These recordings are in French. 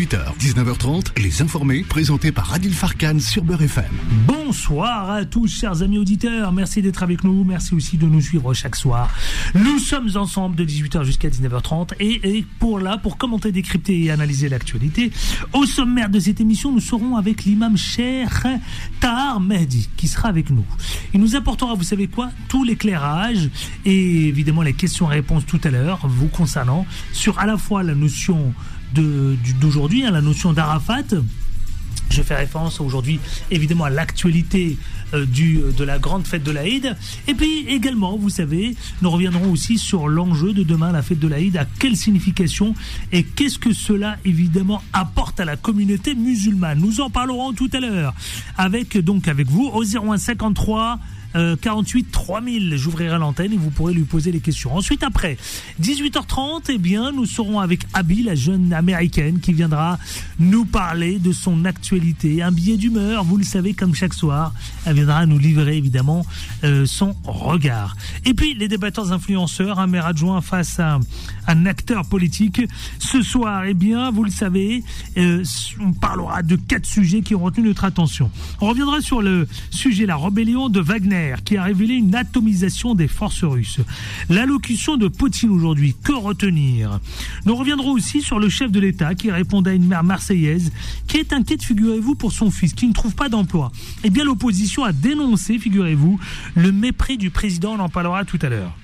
18h, 19h30, Les Informés, présentés par Adil Farkan sur Beurre FM. Bonsoir à tous, chers amis auditeurs. Merci d'être avec nous. Merci aussi de nous suivre chaque soir. Nous sommes ensemble de 18h jusqu'à 19h30 et, pour là, pour commenter, décrypter et analyser l'actualité. Au sommaire de cette émission, nous serons avec l'imam Cher Tahar Mehdi qui sera avec nous. Il nous apportera, vous savez quoi, tout l'éclairage et évidemment les questions-réponses tout à l'heure vous concernant sur à la fois la notion d'aujourd'hui, hein, la notion d'Arafat. Je fais référence aujourd'hui évidemment à l'actualité euh, du de la grande fête de l'Aïd. Et puis également, vous savez, nous reviendrons aussi sur l'enjeu de demain, la fête de l'Aïd, à quelle signification et qu'est-ce que cela évidemment apporte à la communauté musulmane? Nous en parlerons tout à l'heure avec donc avec vous au 0153 48 3000. J'ouvrirai l'antenne et vous pourrez lui poser les questions. Ensuite, après 18h30, eh bien, nous serons avec Abby, la jeune américaine, qui viendra nous parler de son actualité. Un billet d'humeur, vous le savez, comme chaque soir. Elle viendra nous livrer évidemment euh, son regard. Et puis, les débatteurs influenceurs, un maire adjoint face à un acteur politique. Ce soir, eh bien, vous le savez, euh, on parlera de quatre sujets qui ont retenu notre attention. On reviendra sur le sujet la rébellion de Wagner qui a révélé une atomisation des forces russes. L'allocution de Poutine aujourd'hui, que retenir? Nous reviendrons aussi sur le chef de l'État qui répondait à une mère marseillaise qui est inquiète, figurez-vous, pour son fils qui ne trouve pas d'emploi. Eh bien, l'opposition a dénoncé, figurez-vous, le mépris du président, on en parlera tout à l'heure.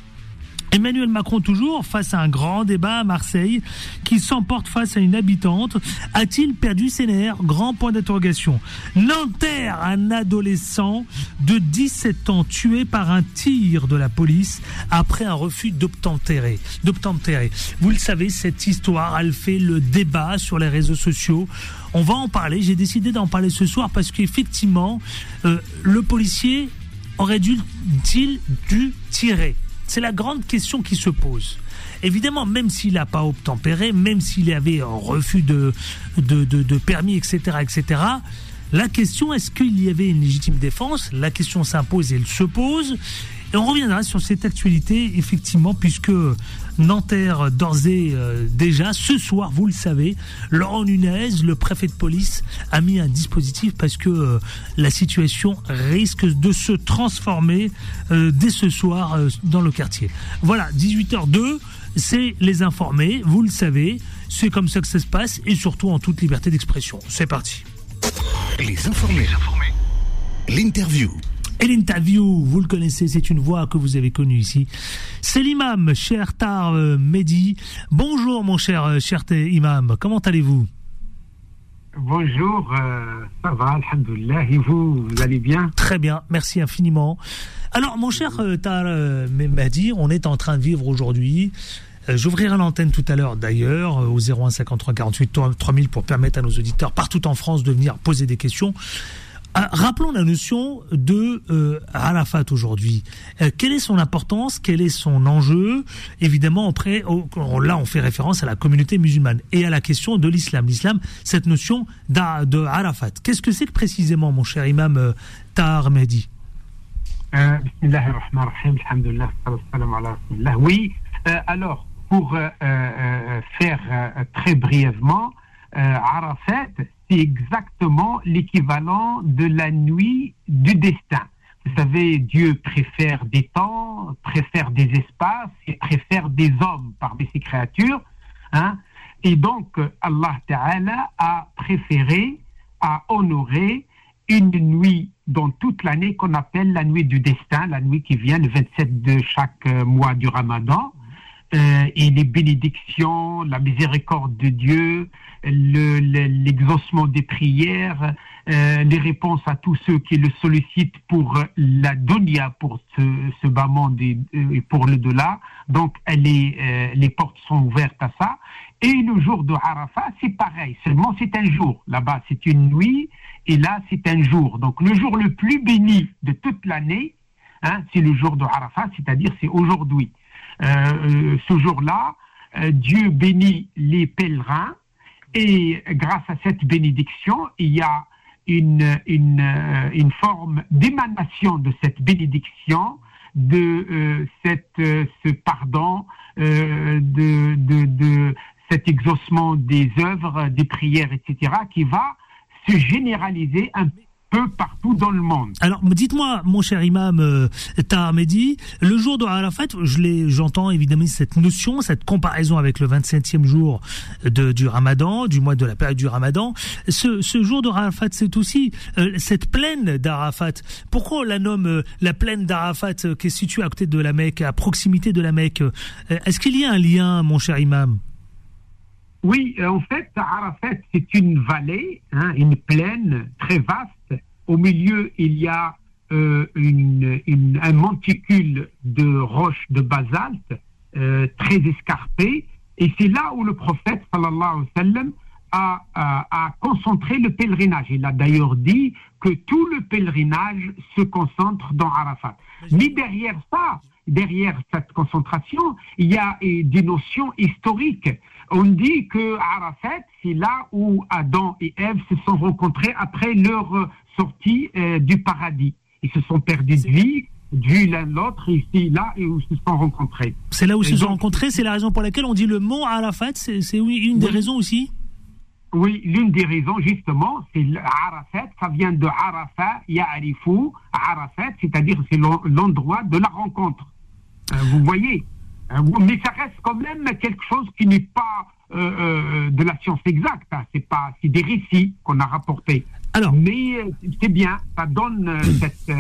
Emmanuel Macron toujours face à un grand débat à Marseille qui s'emporte face à une habitante. A-t-il perdu ses nerfs? Grand point d'interrogation. Nanterre, un adolescent de 17 ans tué par un tir de la police après un refus d'obtempérer. Vous le savez, cette histoire, elle fait le débat sur les réseaux sociaux. On va en parler. J'ai décidé d'en parler ce soir parce qu'effectivement, euh, le policier aurait dû-il dû tirer? C'est la grande question qui se pose. Évidemment, même s'il n'a pas obtempéré, même s'il avait un refus de, permis, etc., etc., la question, est-ce qu'il y avait une légitime défense? La question s'impose et elle se pose. On reviendra sur cette actualité, effectivement, puisque Nanterre, d'ores euh, déjà, ce soir, vous le savez, Laurent Nunez, le préfet de police, a mis un dispositif parce que euh, la situation risque de se transformer euh, dès ce soir dans le quartier. Voilà, 18h02, c'est les informés, vous le savez, c'est comme ça que ça se passe et surtout en toute liberté d'expression. C'est parti. Les informés. L'interview. Et l'interview, vous le connaissez, c'est une voix que vous avez connue ici. C'est l'imam, cher Tar euh, Mehdi. Bonjour mon cher, euh, cher imam, comment allez-vous? Bonjour, euh, ça va, alhamdoulilah. Et vous, vous allez bien? Très bien, merci infiniment. Alors, mon cher Tar Mehdi, on est en train de vivre aujourd'hui J'ouvrirai l'antenne tout à l'heure d'ailleurs au 01 53 48 3000 pour permettre à nos auditeurs partout en France de venir poser des questions. Ah, rappelons la notion de euh, Arafat aujourd'hui. Euh, quelle est son importance? Quel est son enjeu? Évidemment, après, là, on fait référence à la communauté musulmane et à la question de l'islam. L'islam, cette notion de Arafat. Qu'est-ce que c'est que précisément, mon cher imam euh, Tahar Mehdi Oui, alors, pour faire très brièvement, Arafat, c'est exactement l'équivalent de la nuit du destin. Vous savez, Dieu préfère des temps, préfère des espaces et préfère des hommes parmi ses créatures. Hein? Et donc, Allah Ta'ala a préféré, a honoré une nuit dans toute l'année qu'on appelle la nuit du destin, la nuit qui vient le 27 de chaque mois du Ramadan. Euh, et les bénédictions, la miséricorde de Dieu, l'exaucement des prières, euh, les réponses à tous ceux qui le sollicitent pour la dunya, pour ce, ce bas monde et, pour le delà. Donc, euh, les portes sont ouvertes à ça. Et le jour de Arafat, c'est pareil. Seulement, c'est un jour. Là-bas, c'est une nuit. Et là, c'est un jour. Donc, le jour le plus béni de toute l'année, hein, c'est le jour de Arafat, c'est-à-dire c'est aujourd'hui. Euh, ce jour-là, Dieu bénit les pèlerins et grâce à cette bénédiction, il y a une, une, euh, une forme d'émanation de cette bénédiction, de euh, cette, euh, ce pardon, de, de, de, cet exaucement des œuvres, des prières, etc., qui va se généraliser un peu partout dans le monde. Alors, dites-moi, mon cher imam euh, Mehdi, le jour de Arafat, je l'ai, j'entends évidemment cette notion, cette comparaison avec le 27e jour de, du Ramadan, du mois de la période du Ramadan. Ce, ce jour de Arafat, c'est aussi euh, cette plaine d'Arafat. Pourquoi on la nomme euh, la plaine d'Arafat, euh, qui est située à côté de la Mecque, à proximité de la Mecque? Est-ce qu'il y a un lien, mon cher imam? Oui, en fait, Arafat, c'est une vallée, hein, une plaine très vaste au milieu, il y a euh, une, un monticule de roches de basalte euh, très escarpé. Et c'est là où le prophète, sallallahu alayhi wa sallam, a, a, concentré le pèlerinage. Il a d'ailleurs dit que tout le pèlerinage se concentre dans Arafat. Mais derrière ça, derrière cette concentration, il y a des notions historiques. On dit que Arafat, c'est là où Adam et Ève se sont rencontrés après leur sortis euh, du paradis. Ils se sont perdus de vie, vu l'un l'autre, ici, là, et où ils se sont rencontrés. C'est là où ils se sont rencontrés, c'est la raison pour laquelle on dit le mot Arafat, c'est une des raisons aussi oui, l'une des raisons, justement, c'est Arafat, ça vient de Arafat, Ya'arifu, Arafat, c'est-à-dire c'est l'endroit de la rencontre. Euh, vous voyez euh, Mais ça reste quand même quelque chose qui n'est pas de la science exacte, hein. c'est pas, c'est des récits qu'on a rapportés. Mais euh, c'est bien, ça donne euh, cette, euh,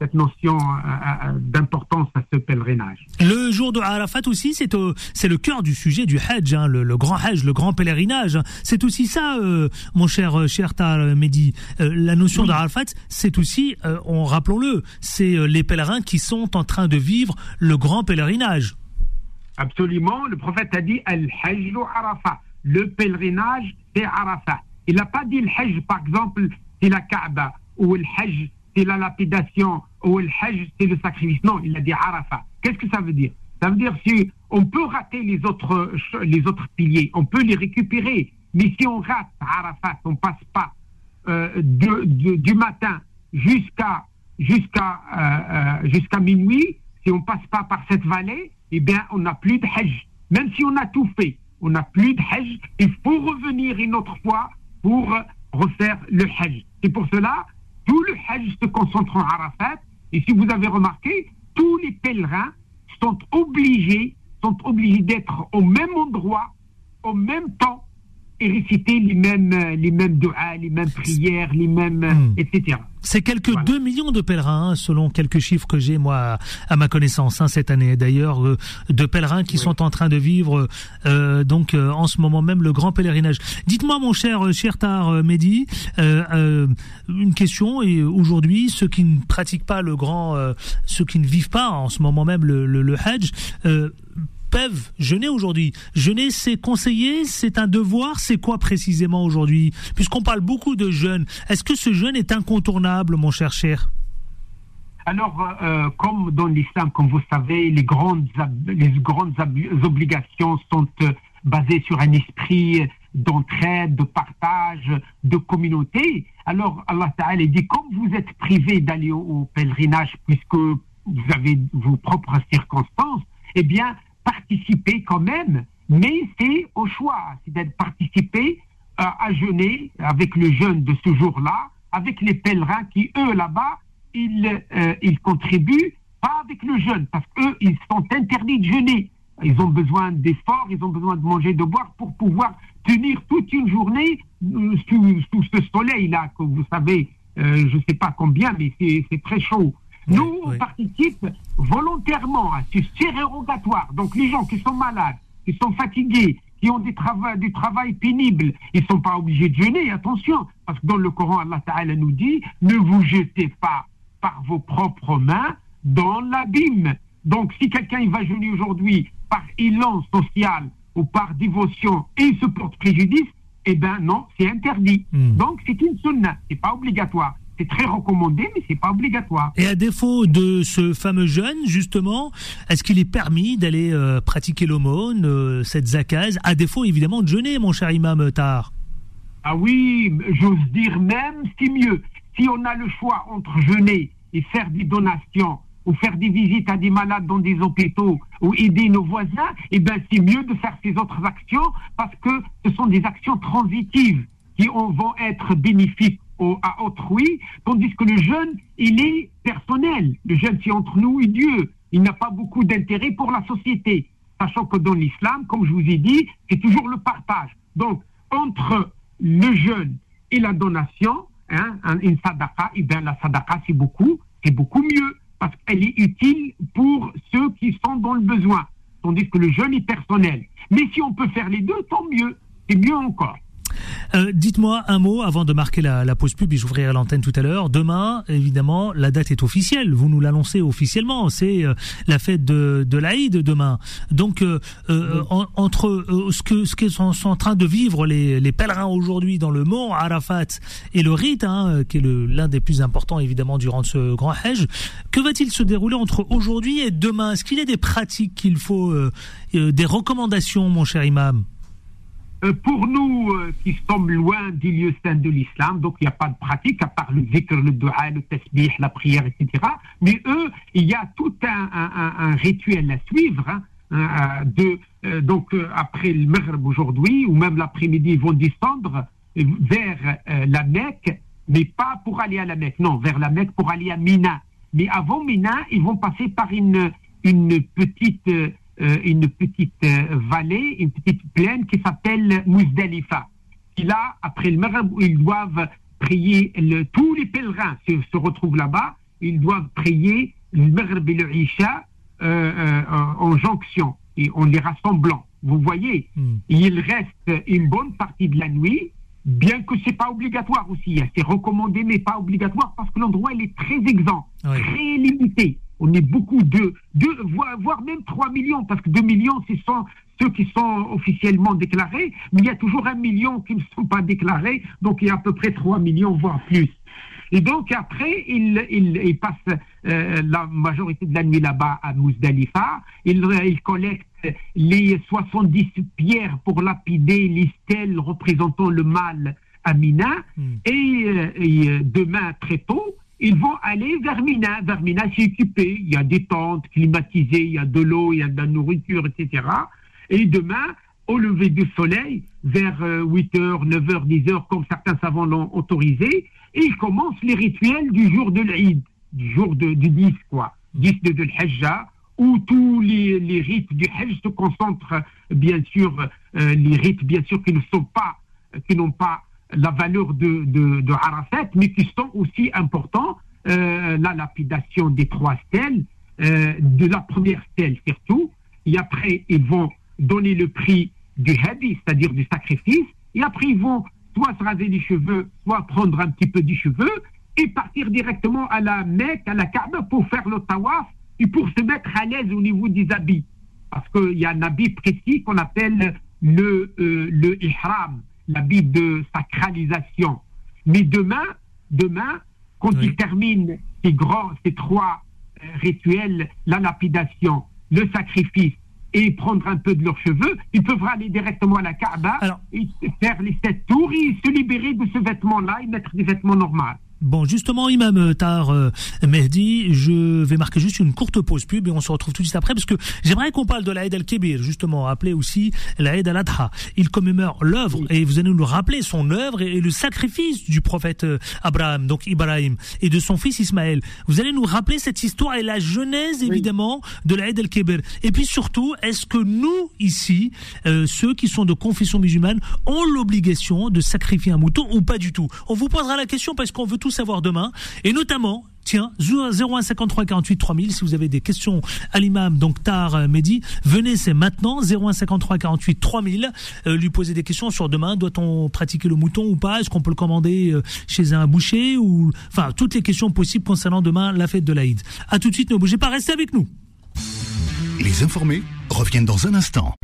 cette, notion d'importance à ce pèlerinage. Le jour de Arafat aussi, c'est c'est le cœur du sujet du Hajj, hein, le, grand Hajj, le grand pèlerinage. C'est aussi ça, mon cher cher Mehdi. la notion d'Arafat, c'est aussi, on rappelons-le, c'est les pèlerins qui sont en train de vivre le grand pèlerinage. Absolument, le prophète a dit Al-Hajj Arafat. Le pèlerinage, c'est Arafat. Il n'a pas dit le Hajj, par exemple, c'est la Kaaba, ou le Hajj, c'est la lapidation, ou le Hajj, c'est le sacrifice. Non, il a dit Arafat. Qu'est-ce que ça veut dire? Ça veut dire si on peut rater les autres, les autres piliers, on peut les récupérer. Mais si on rate Arafat, on passe pas euh, du matin jusqu'à jusqu'à euh, euh, minuit, si on passe pas par cette vallée, eh bien, on n'a plus de Hajj. Même si on a tout fait, on n'a plus de Hajj. Il faut revenir une autre fois pour refaire le Hajj. Et pour cela, tout le Hajj se concentre en Arafat. Et si vous avez remarqué, tous les pèlerins sont obligés, sont obligés d'être au même endroit, au même temps, et réciter les mêmes, les mêmes les mêmes prières, les mêmes, hmm. etc. C'est quelques 2 millions de pèlerins, selon quelques chiffres que j'ai, moi, à ma connaissance, hein, cette année. D'ailleurs, euh, de pèlerins qui sont en train de vivre, euh, donc, euh, en ce moment même, le grand pèlerinage. Dites-moi, mon cher Chertar Mehdi, une question. Et aujourd'hui, ceux qui ne pratiquent pas le grand, ceux qui ne vivent pas en ce moment même le, le, le Hajj, peuvent jeûner aujourd'hui. Jeûner, c'est conseillé, c'est un devoir, c'est quoi précisément aujourd'hui? Puisqu'on parle beaucoup de jeûne, est-ce que ce jeûne est incontournable, mon cher cher? Alors, euh, comme dans l'islam, comme vous savez, les grandes, les grandes obligations sont euh, basées sur un esprit d'entraide, de partage, de communauté. Alors, Allah Ta'ala dit, comme vous êtes privé d'aller au, pèlerinage puisque vous avez vos propres circonstances, eh bien, participer quand même, mais c'est au choix, c'est d'être participé euh, à jeûner avec le jeûne de ce jour-là, avec les pèlerins qui, eux, là-bas, ils, euh, ils contribuent pas avec le jeûne, parce qu'eux, ils sont interdits de jeûner. Ils ont besoin d'efforts, ils ont besoin de manger, de boire pour pouvoir tenir toute une journée euh, sous, sous, ce soleil-là, que vous savez, je ne sais pas combien, mais c'est très chaud. Nous, on participe volontairement à ce sérogatoire. Donc, les gens qui sont malades, qui sont fatigués, qui ont des travaux, du travail pénible, ils ne sont pas obligés de jeûner, attention, parce que dans le Coran, Allah Ta'ala nous dit, ne vous jetez pas par vos propres mains dans l'abîme. Donc, si quelqu'un va jeûner aujourd'hui par élan social ou par dévotion et il se porte préjudice, eh bien non, c'est interdit. Hmm. Donc, c'est une sunna, c'est pas obligatoire c'est très recommandé, mais c'est pas obligatoire. Et à défaut de ce fameux jeûne, justement, est-ce qu'il est permis d'aller euh, pratiquer l'aumône, euh, cette zakaz, à défaut évidemment de jeûner, mon cher imam Tar Ah oui, j'ose dire même, c'est mieux. Si on a le choix entre jeûner et faire des donations ou faire des visites à des malades dans des hôpitaux ou aider nos voisins, eh ben c'est mieux de faire ces autres actions parce que ce sont des actions transitives qui vont être bénéfiques à autrui, tandis que le jeûne, il est personnel. Le jeûne, c'est entre nous et Dieu. Il n'a pas beaucoup d'intérêt pour la société. Sachant que dans l'islam, comme je vous ai dit, c'est toujours le partage. Donc, entre le jeûne et la donation, hein, une sadaqa, eh bien, la sadaqa, c'est beaucoup, c'est beaucoup mieux, parce qu'elle est utile pour ceux qui sont dans le besoin. Tandis que le jeûne est personnel. Mais si on peut faire les deux, tant mieux. C'est mieux encore. Euh, dites-moi un mot avant de marquer la, pause pub et j'ouvrirai l'antenne tout à l'heure. Demain, évidemment, la date est officielle. Vous nous l'annoncez officiellement. C'est euh, la fête de, de l'Aïd demain. Donc, euh, entre ce que ce qu'ils sont, en train de vivre les, les pèlerins aujourd'hui dans le mont Arafat et le rite, hein, qui est l'un des plus importants évidemment durant ce grand Hajj, que va-t-il se dérouler entre aujourd'hui et demain? Est-ce qu'il y a des pratiques qu'il faut, des recommandations, mon cher imam? Euh, pour nous euh, qui sommes loin du lieu saint de l'islam, donc il n'y a pas de pratique à part le zikr, le dua, le tasbih, la prière, etc. Mais eux, il y a tout un, rituel à suivre. Hein, euh, de, donc après le Maghreb aujourd'hui, ou même l'après-midi, ils vont descendre vers la Mecque, mais pas pour aller à la Mecque, non, vers la Mecque pour aller à Mina. Mais avant Mina, ils vont passer par une, petite euh, une petite euh, vallée, une petite plaine qui s'appelle Muzdalifa. Et là, après le Maghreb, ils doivent prier, le, tous les pèlerins se, se retrouvent là-bas, ils doivent prier le Maghreb et le Isha euh, en jonction et en les rassemblant. Vous voyez, hmm. il reste une bonne partie de la nuit, bien que c'est pas obligatoire aussi. Hein. C'est recommandé, mais pas obligatoire parce que l'endroit il est très exempt, très limité on est beaucoup de, voire, même 3 millions, parce que 2 millions, ce sont ceux qui sont officiellement déclarés, mais il y a toujours un million qui ne sont pas déclarés, donc il y a à peu près 3 millions, voire plus. Et donc après, il, il, passe euh, la majorité de la nuit là-bas à Mousdalifa. Il, collecte les 70 pierres pour lapider les stèles représentant le mal à Mina. Hmm. Et, euh, et, euh, demain, très tôt, ils vont aller vers Mina. Vers Mina, c'est équipé. Il y a des tentes climatisées, il y a de l'eau, il y a de la nourriture, etc. Et demain, au lever du soleil, vers 8h, 9h, 10h, comme certains savants l'ont autorisé, ils commencent les rituels du jour de l'Eid, du jour du 10, quoi. 10 de, où tous les, les, rites du Hajj se concentrent, bien sûr, euh, les rites, bien sûr, qui ne sont pas, qui n'ont pas la valeur de, de, de, Arafat, mais qui sont aussi importants, euh, la lapidation des trois stèles, euh, de la première stèle surtout, et après ils vont donner le prix du hadi, c'est-à-dire du sacrifice, et après ils vont soit se raser les cheveux, soit prendre un petit peu du cheveux, et partir directement à la Mecque, à la Kaaba, pour faire le tawaf, et pour se mettre à l'aise au niveau des habits. Parce qu'il y a un habit précis qu'on appelle le, euh, le ihram l'habit de sacralisation. Mais demain, demain, quand ils terminent ces grands, ces trois euh, rituels, la lapidation, le sacrifice et prendre un peu de leurs cheveux, ils peuvent aller directement à la Kaaba et faire les sept tours et se libérer de ce vêtement-là et mettre des vêtements normaux. Bon, justement, Imam euh, Tar euh, Mehdi, je vais marquer juste une courte pause pub et on se retrouve tout de suite après parce que j'aimerais qu'on parle de l'Aïd al-Kébir, justement, appelé aussi l'Aïd al-Adha. Il commémore l'œuvre et vous allez nous rappeler son œuvre et le sacrifice du prophète euh, Abraham, donc Ibrahim, et de son fils Ismaël. Vous allez nous rappeler cette histoire et la genèse, évidemment, de l'Aïd al-Kébir. Et puis surtout, est-ce que nous, ici, ceux qui sont de confession musulmane, ont l'obligation de sacrifier un mouton ou pas du tout? On vous posera la question parce qu'on veut tout savoir demain. Et notamment, tiens, 0153 48 3000, si vous avez des questions à l'imam, donc tard euh, Mehdi, venez, c'est maintenant, 0153 48 3000, lui poser des questions sur demain, doit-on pratiquer le mouton ou pas, est-ce qu'on peut le commander euh, chez un boucher, ou, enfin, toutes les questions possibles concernant demain la fête de l'Aïd. À tout de suite, ne bougez pas, restez avec nous. Les informés reviennent dans un instant.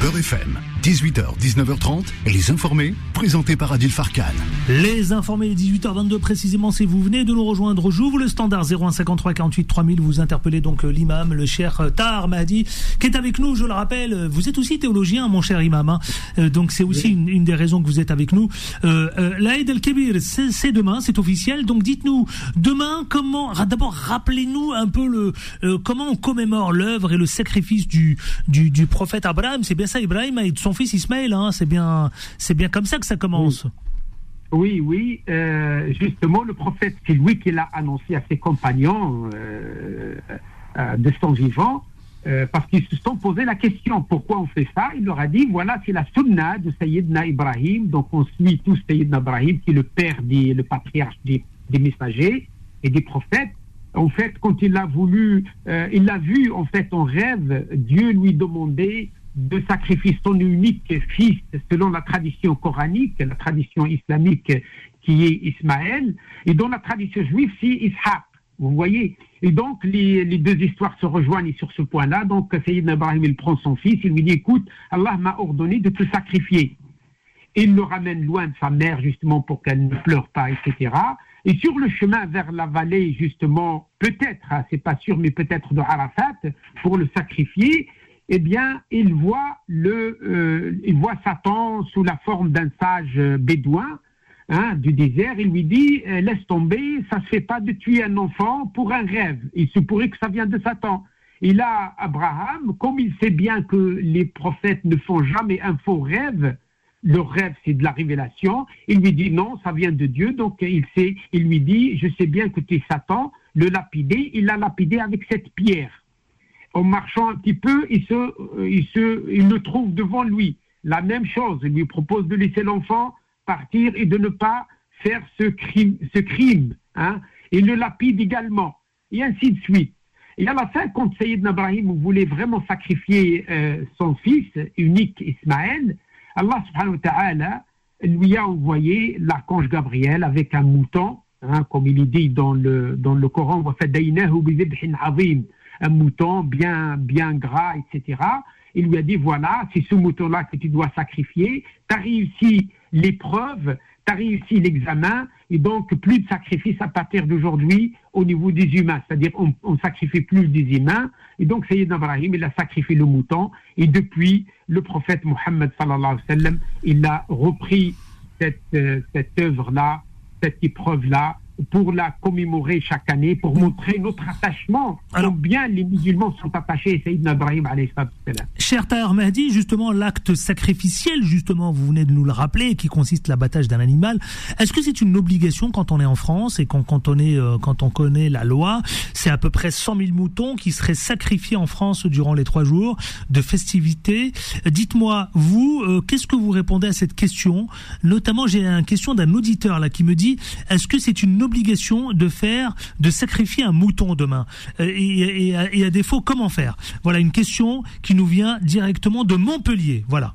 Beurre FM 18h, 19h30, Les Informés, présentés par Adil Farkan. Les Informés, 18h22 précisément, si vous venez de nous rejoindre, j'ouvre le standard 0153 48 3000, vous interpellez donc euh, l'imam, le cher euh, Tar Mahdi, qui est avec nous, je le rappelle, euh, vous êtes aussi théologien, mon cher imam, hein. donc c'est aussi une, des raisons que vous êtes avec nous. Euh, L'Aïd el-Kebir, c'est demain, c'est officiel, donc dites-nous, demain, comment, d'abord rappelez-nous un peu le, comment on commémore l'œuvre et le sacrifice du, du, du prophète Abraham, c'est bien ça, Ibrahim et son fils Ismaël, hein, c'est bien, c'est bien comme ça que ça commence. Oui, oui, euh, justement, le prophète, c'est lui qui l'a annoncé à ses compagnons euh, euh, de son vivant, parce qu'ils se sont posé la question pourquoi on fait ça? Il leur a dit voilà, c'est la sunna de Sayyidina Ibrahim, donc on suit tous Sayyidina Ibrahim, qui est le père, des, le patriarche des, des messagers et des prophètes. En fait, quand il a voulu, il l'a vu en fait en rêve, Dieu lui demandait de sacrifier son unique fils selon la tradition coranique, la tradition islamique qui est Ismaël, et dans la tradition juive, c'est Ishaq. Vous voyez Et donc, les, deux histoires se rejoignent sur ce point-là. Donc, Sayyidina Ibrahim, il prend son fils, il lui dit, écoute, Allah m'a ordonné de te sacrifier. Il le ramène loin de sa mère, justement, pour qu'elle ne pleure pas, etc. Et sur le chemin vers la vallée, justement, peut-être, hein, c'est pas sûr, mais peut-être de Arafat, pour le sacrifier, eh bien, il voit, le, euh, il voit Satan sous la forme d'un sage euh, bédouin hein, du désert. Il lui dit euh, Laisse tomber, ça ne se fait pas de tuer un enfant pour un rêve. Il se pourrait que ça vienne de Satan. Et là, Abraham, comme il sait bien que les prophètes ne font jamais un faux rêve, le rêve c'est de la révélation, il lui dit non, ça vient de Dieu. Donc il, sait, il lui dit Je sais bien que tu es Satan, le lapider. Il l'a lapidé avec cette pierre en marchant un petit peu, il, se, euh, il, se, il le trouve devant lui. La même chose, il lui propose de laisser l'enfant partir et de ne pas faire ce crime. Ce crime hein. Il le lapide également, et ainsi de suite. Et à la fin, quand Sayyid Ibrahim voulait vraiment sacrifier euh, son fils unique Ismaël, Allah subhanahu wa ta'ala lui a envoyé l'archange Gabriel avec un mouton, hein, comme il est dit dans le, dans le Coran, un mouton bien, bien gras, etc. Il lui a dit, voilà, c'est ce mouton-là que tu dois sacrifier. Tu as réussi l'épreuve, tu as réussi l'examen, et donc plus de sacrifice à partir d'aujourd'hui au niveau des humains. C'est-à-dire, on, sacrifie plus des humains. Et donc, Sayyid Ibrahim, il a sacrifié le mouton. Et depuis, le prophète Mohammed, sallallahu alayhi wa sallam, il a repris cette, euh, cette œuvre-là, cette épreuve-là, pour la commémorer chaque année, pour montrer notre attachement, Alors, bien les musulmans sont attachés à Sayyidina Ibrahim Cher Tahar Mahdi, justement, l'acte sacrificiel, justement, vous venez de nous le rappeler, qui consiste l'abattage d'un animal, est-ce que c'est une obligation quand on est en France et quand, quand, on, est, euh, quand on connaît la loi? C'est à peu près 100 000 moutons qui seraient sacrifiés en France durant les trois jours de festivités. Dites-moi, vous, euh, qu'est-ce que vous répondez à cette question? Notamment, j'ai une question d'un auditeur là qui me dit, est-ce que c'est une obligation obligation de faire, de sacrifier un mouton demain euh, et, à, défaut, comment faire? Voilà une question qui nous vient directement de Montpellier. Voilà.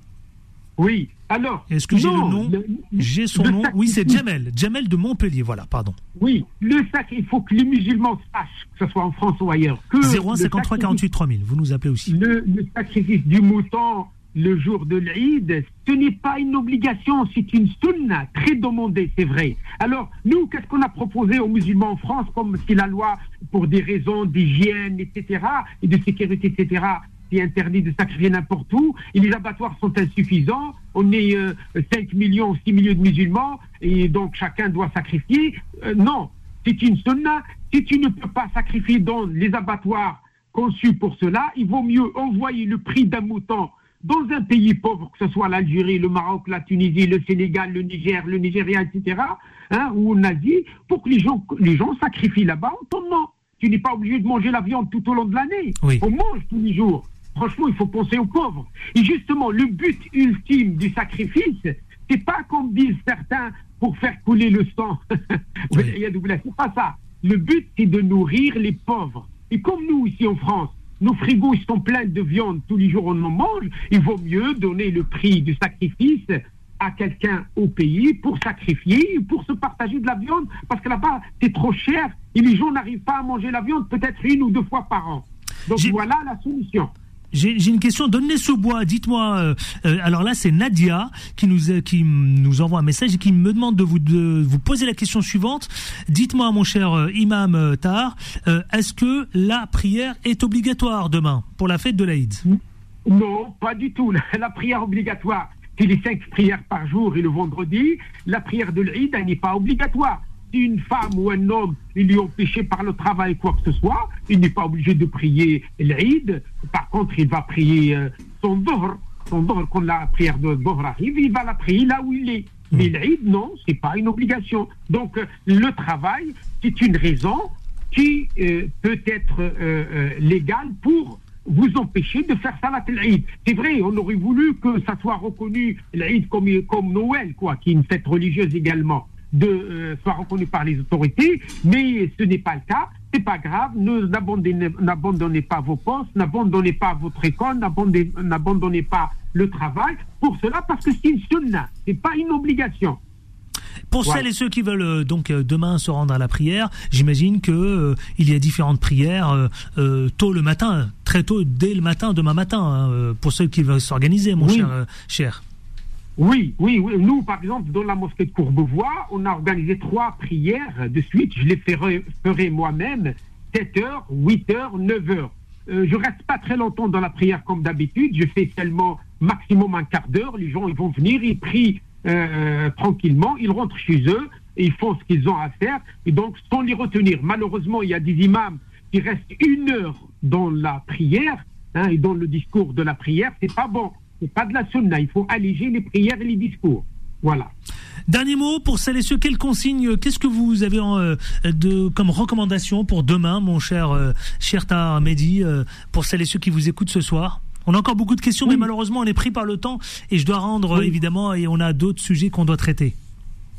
Oui. Alors, est-ce que j'ai le nom? J'ai son nom. Oui, c'est Jamel. Jamel de Montpellier. Voilà, pardon. Oui, le sac, il faut que les musulmans sachent, que ce soit en France ou ailleurs, que 0153 48 3000. Vous nous appelez aussi. Le, le sacrifice du mouton le jour de l'Eid, ce n'est pas une obligation, c'est une sunna très demandée, c'est vrai. Alors, nous, qu'est-ce qu'on a proposé aux musulmans en France, comme si la loi, pour des raisons d'hygiène, etc., et de sécurité, etc., est interdit de sacrifier n'importe où, et les abattoirs sont insuffisants, on est 5 euh, millions, 6 millions de musulmans, et donc chacun doit sacrifier. Euh, non, c'est une sunna. Si tu ne peux pas sacrifier dans les abattoirs conçus pour cela, il vaut mieux envoyer le prix d'un mouton dans un pays pauvre, que ce soit l'Algérie, le Maroc, la Tunisie, le Sénégal, le Niger, le Nigeria, etc., hein, ou en Asie, pour que les gens, les gens sacrifient là-bas en ton nom. Tu n'es pas obligé de manger la viande tout au long de l'année. On mange tous les jours. Franchement, il faut penser aux pauvres. Et justement, le but ultime du sacrifice, c'est pas comme disent certains pour faire couler le sang. c'est pas ça. Le but, c'est de nourrir les pauvres. Et comme nous, ici en France, nos frigos ils sont pleins de viande, tous les jours on en mange, il vaut mieux donner le prix du sacrifice à quelqu'un au pays pour sacrifier, pour se partager de la viande, parce que là-bas c'est trop cher et les gens n'arrivent pas à manger la viande peut-être une ou deux fois par an. Donc voilà la solution. J'ai une question. Donnez ce bois. Dites-moi. Euh, euh, alors là, c'est Nadia qui nous qui nous envoie un message et qui me demande de vous de vous poser la question suivante. Dites-moi, mon cher euh, Imam Tar, est-ce que la prière est obligatoire demain pour la fête de l'Aïd? Non, pas du tout. La prière obligatoire, c'est les cinq prières par jour et le vendredi. La prière de l'Aïd, elle n'est pas obligatoire une femme ou un homme, il lui empêché par le travail quoi que ce soit, il n'est pas obligé de prier l'Eid. Par contre, il va prier euh, son Dohr, son quand la prière de Dohr arrive, il va la prier là où il est. Mais l'Eid, non, c'est pas une obligation. Donc, euh, le travail, c'est une raison qui euh, peut être légale pour vous empêcher de faire Salat l'Eid. C'est vrai, on aurait voulu que ça soit reconnu l'Eid comme, comme Noël, quoi, qui est une fête religieuse également de, euh, soit reconnu par les autorités, mais ce n'est pas le cas. C'est pas grave, n'abandonnez pas vos postes, n'abandonnez pas votre école, n'abandonnez pas le travail pour cela parce que c'est une sunna, c'est pas une obligation. Pour celles et ceux qui veulent euh, donc euh, demain se rendre à la prière, j'imagine que il y a différentes prières tôt le matin, très tôt dès le matin, demain matin, hein, pour ceux qui veulent s'organiser, mon cher, cher. Oui, oui. Nous, par exemple, dans la mosquée de Courbevoie, on a organisé trois prières de suite. Je les ferai, moi-même, 7 heures, 8 heures, 9 heures. Euh, je reste pas très longtemps dans la prière comme d'habitude. Je fais seulement maximum un quart d'heure. Les gens, ils vont venir, ils prient euh, tranquillement, ils rentrent chez eux, ils font ce qu'ils ont à faire. Et donc, sans les retenir. Malheureusement, il y a des imams qui restent une heure dans la prière hein, et dans le discours de la prière. C'est pas bon c'est pas de la sunna. Il faut alléger les prières et les discours. Voilà. Dernier mot pour celles et ceux, quelles consignes, qu'est-ce que vous avez euh, de, comme recommandation pour demain, mon cher euh, Cherta Mehdi, euh, pour celles et ceux qui vous écoutent ce soir? On a encore beaucoup de questions, mais malheureusement, on est pris par le temps et je dois rendre, évidemment, et on a d'autres sujets qu'on doit traiter.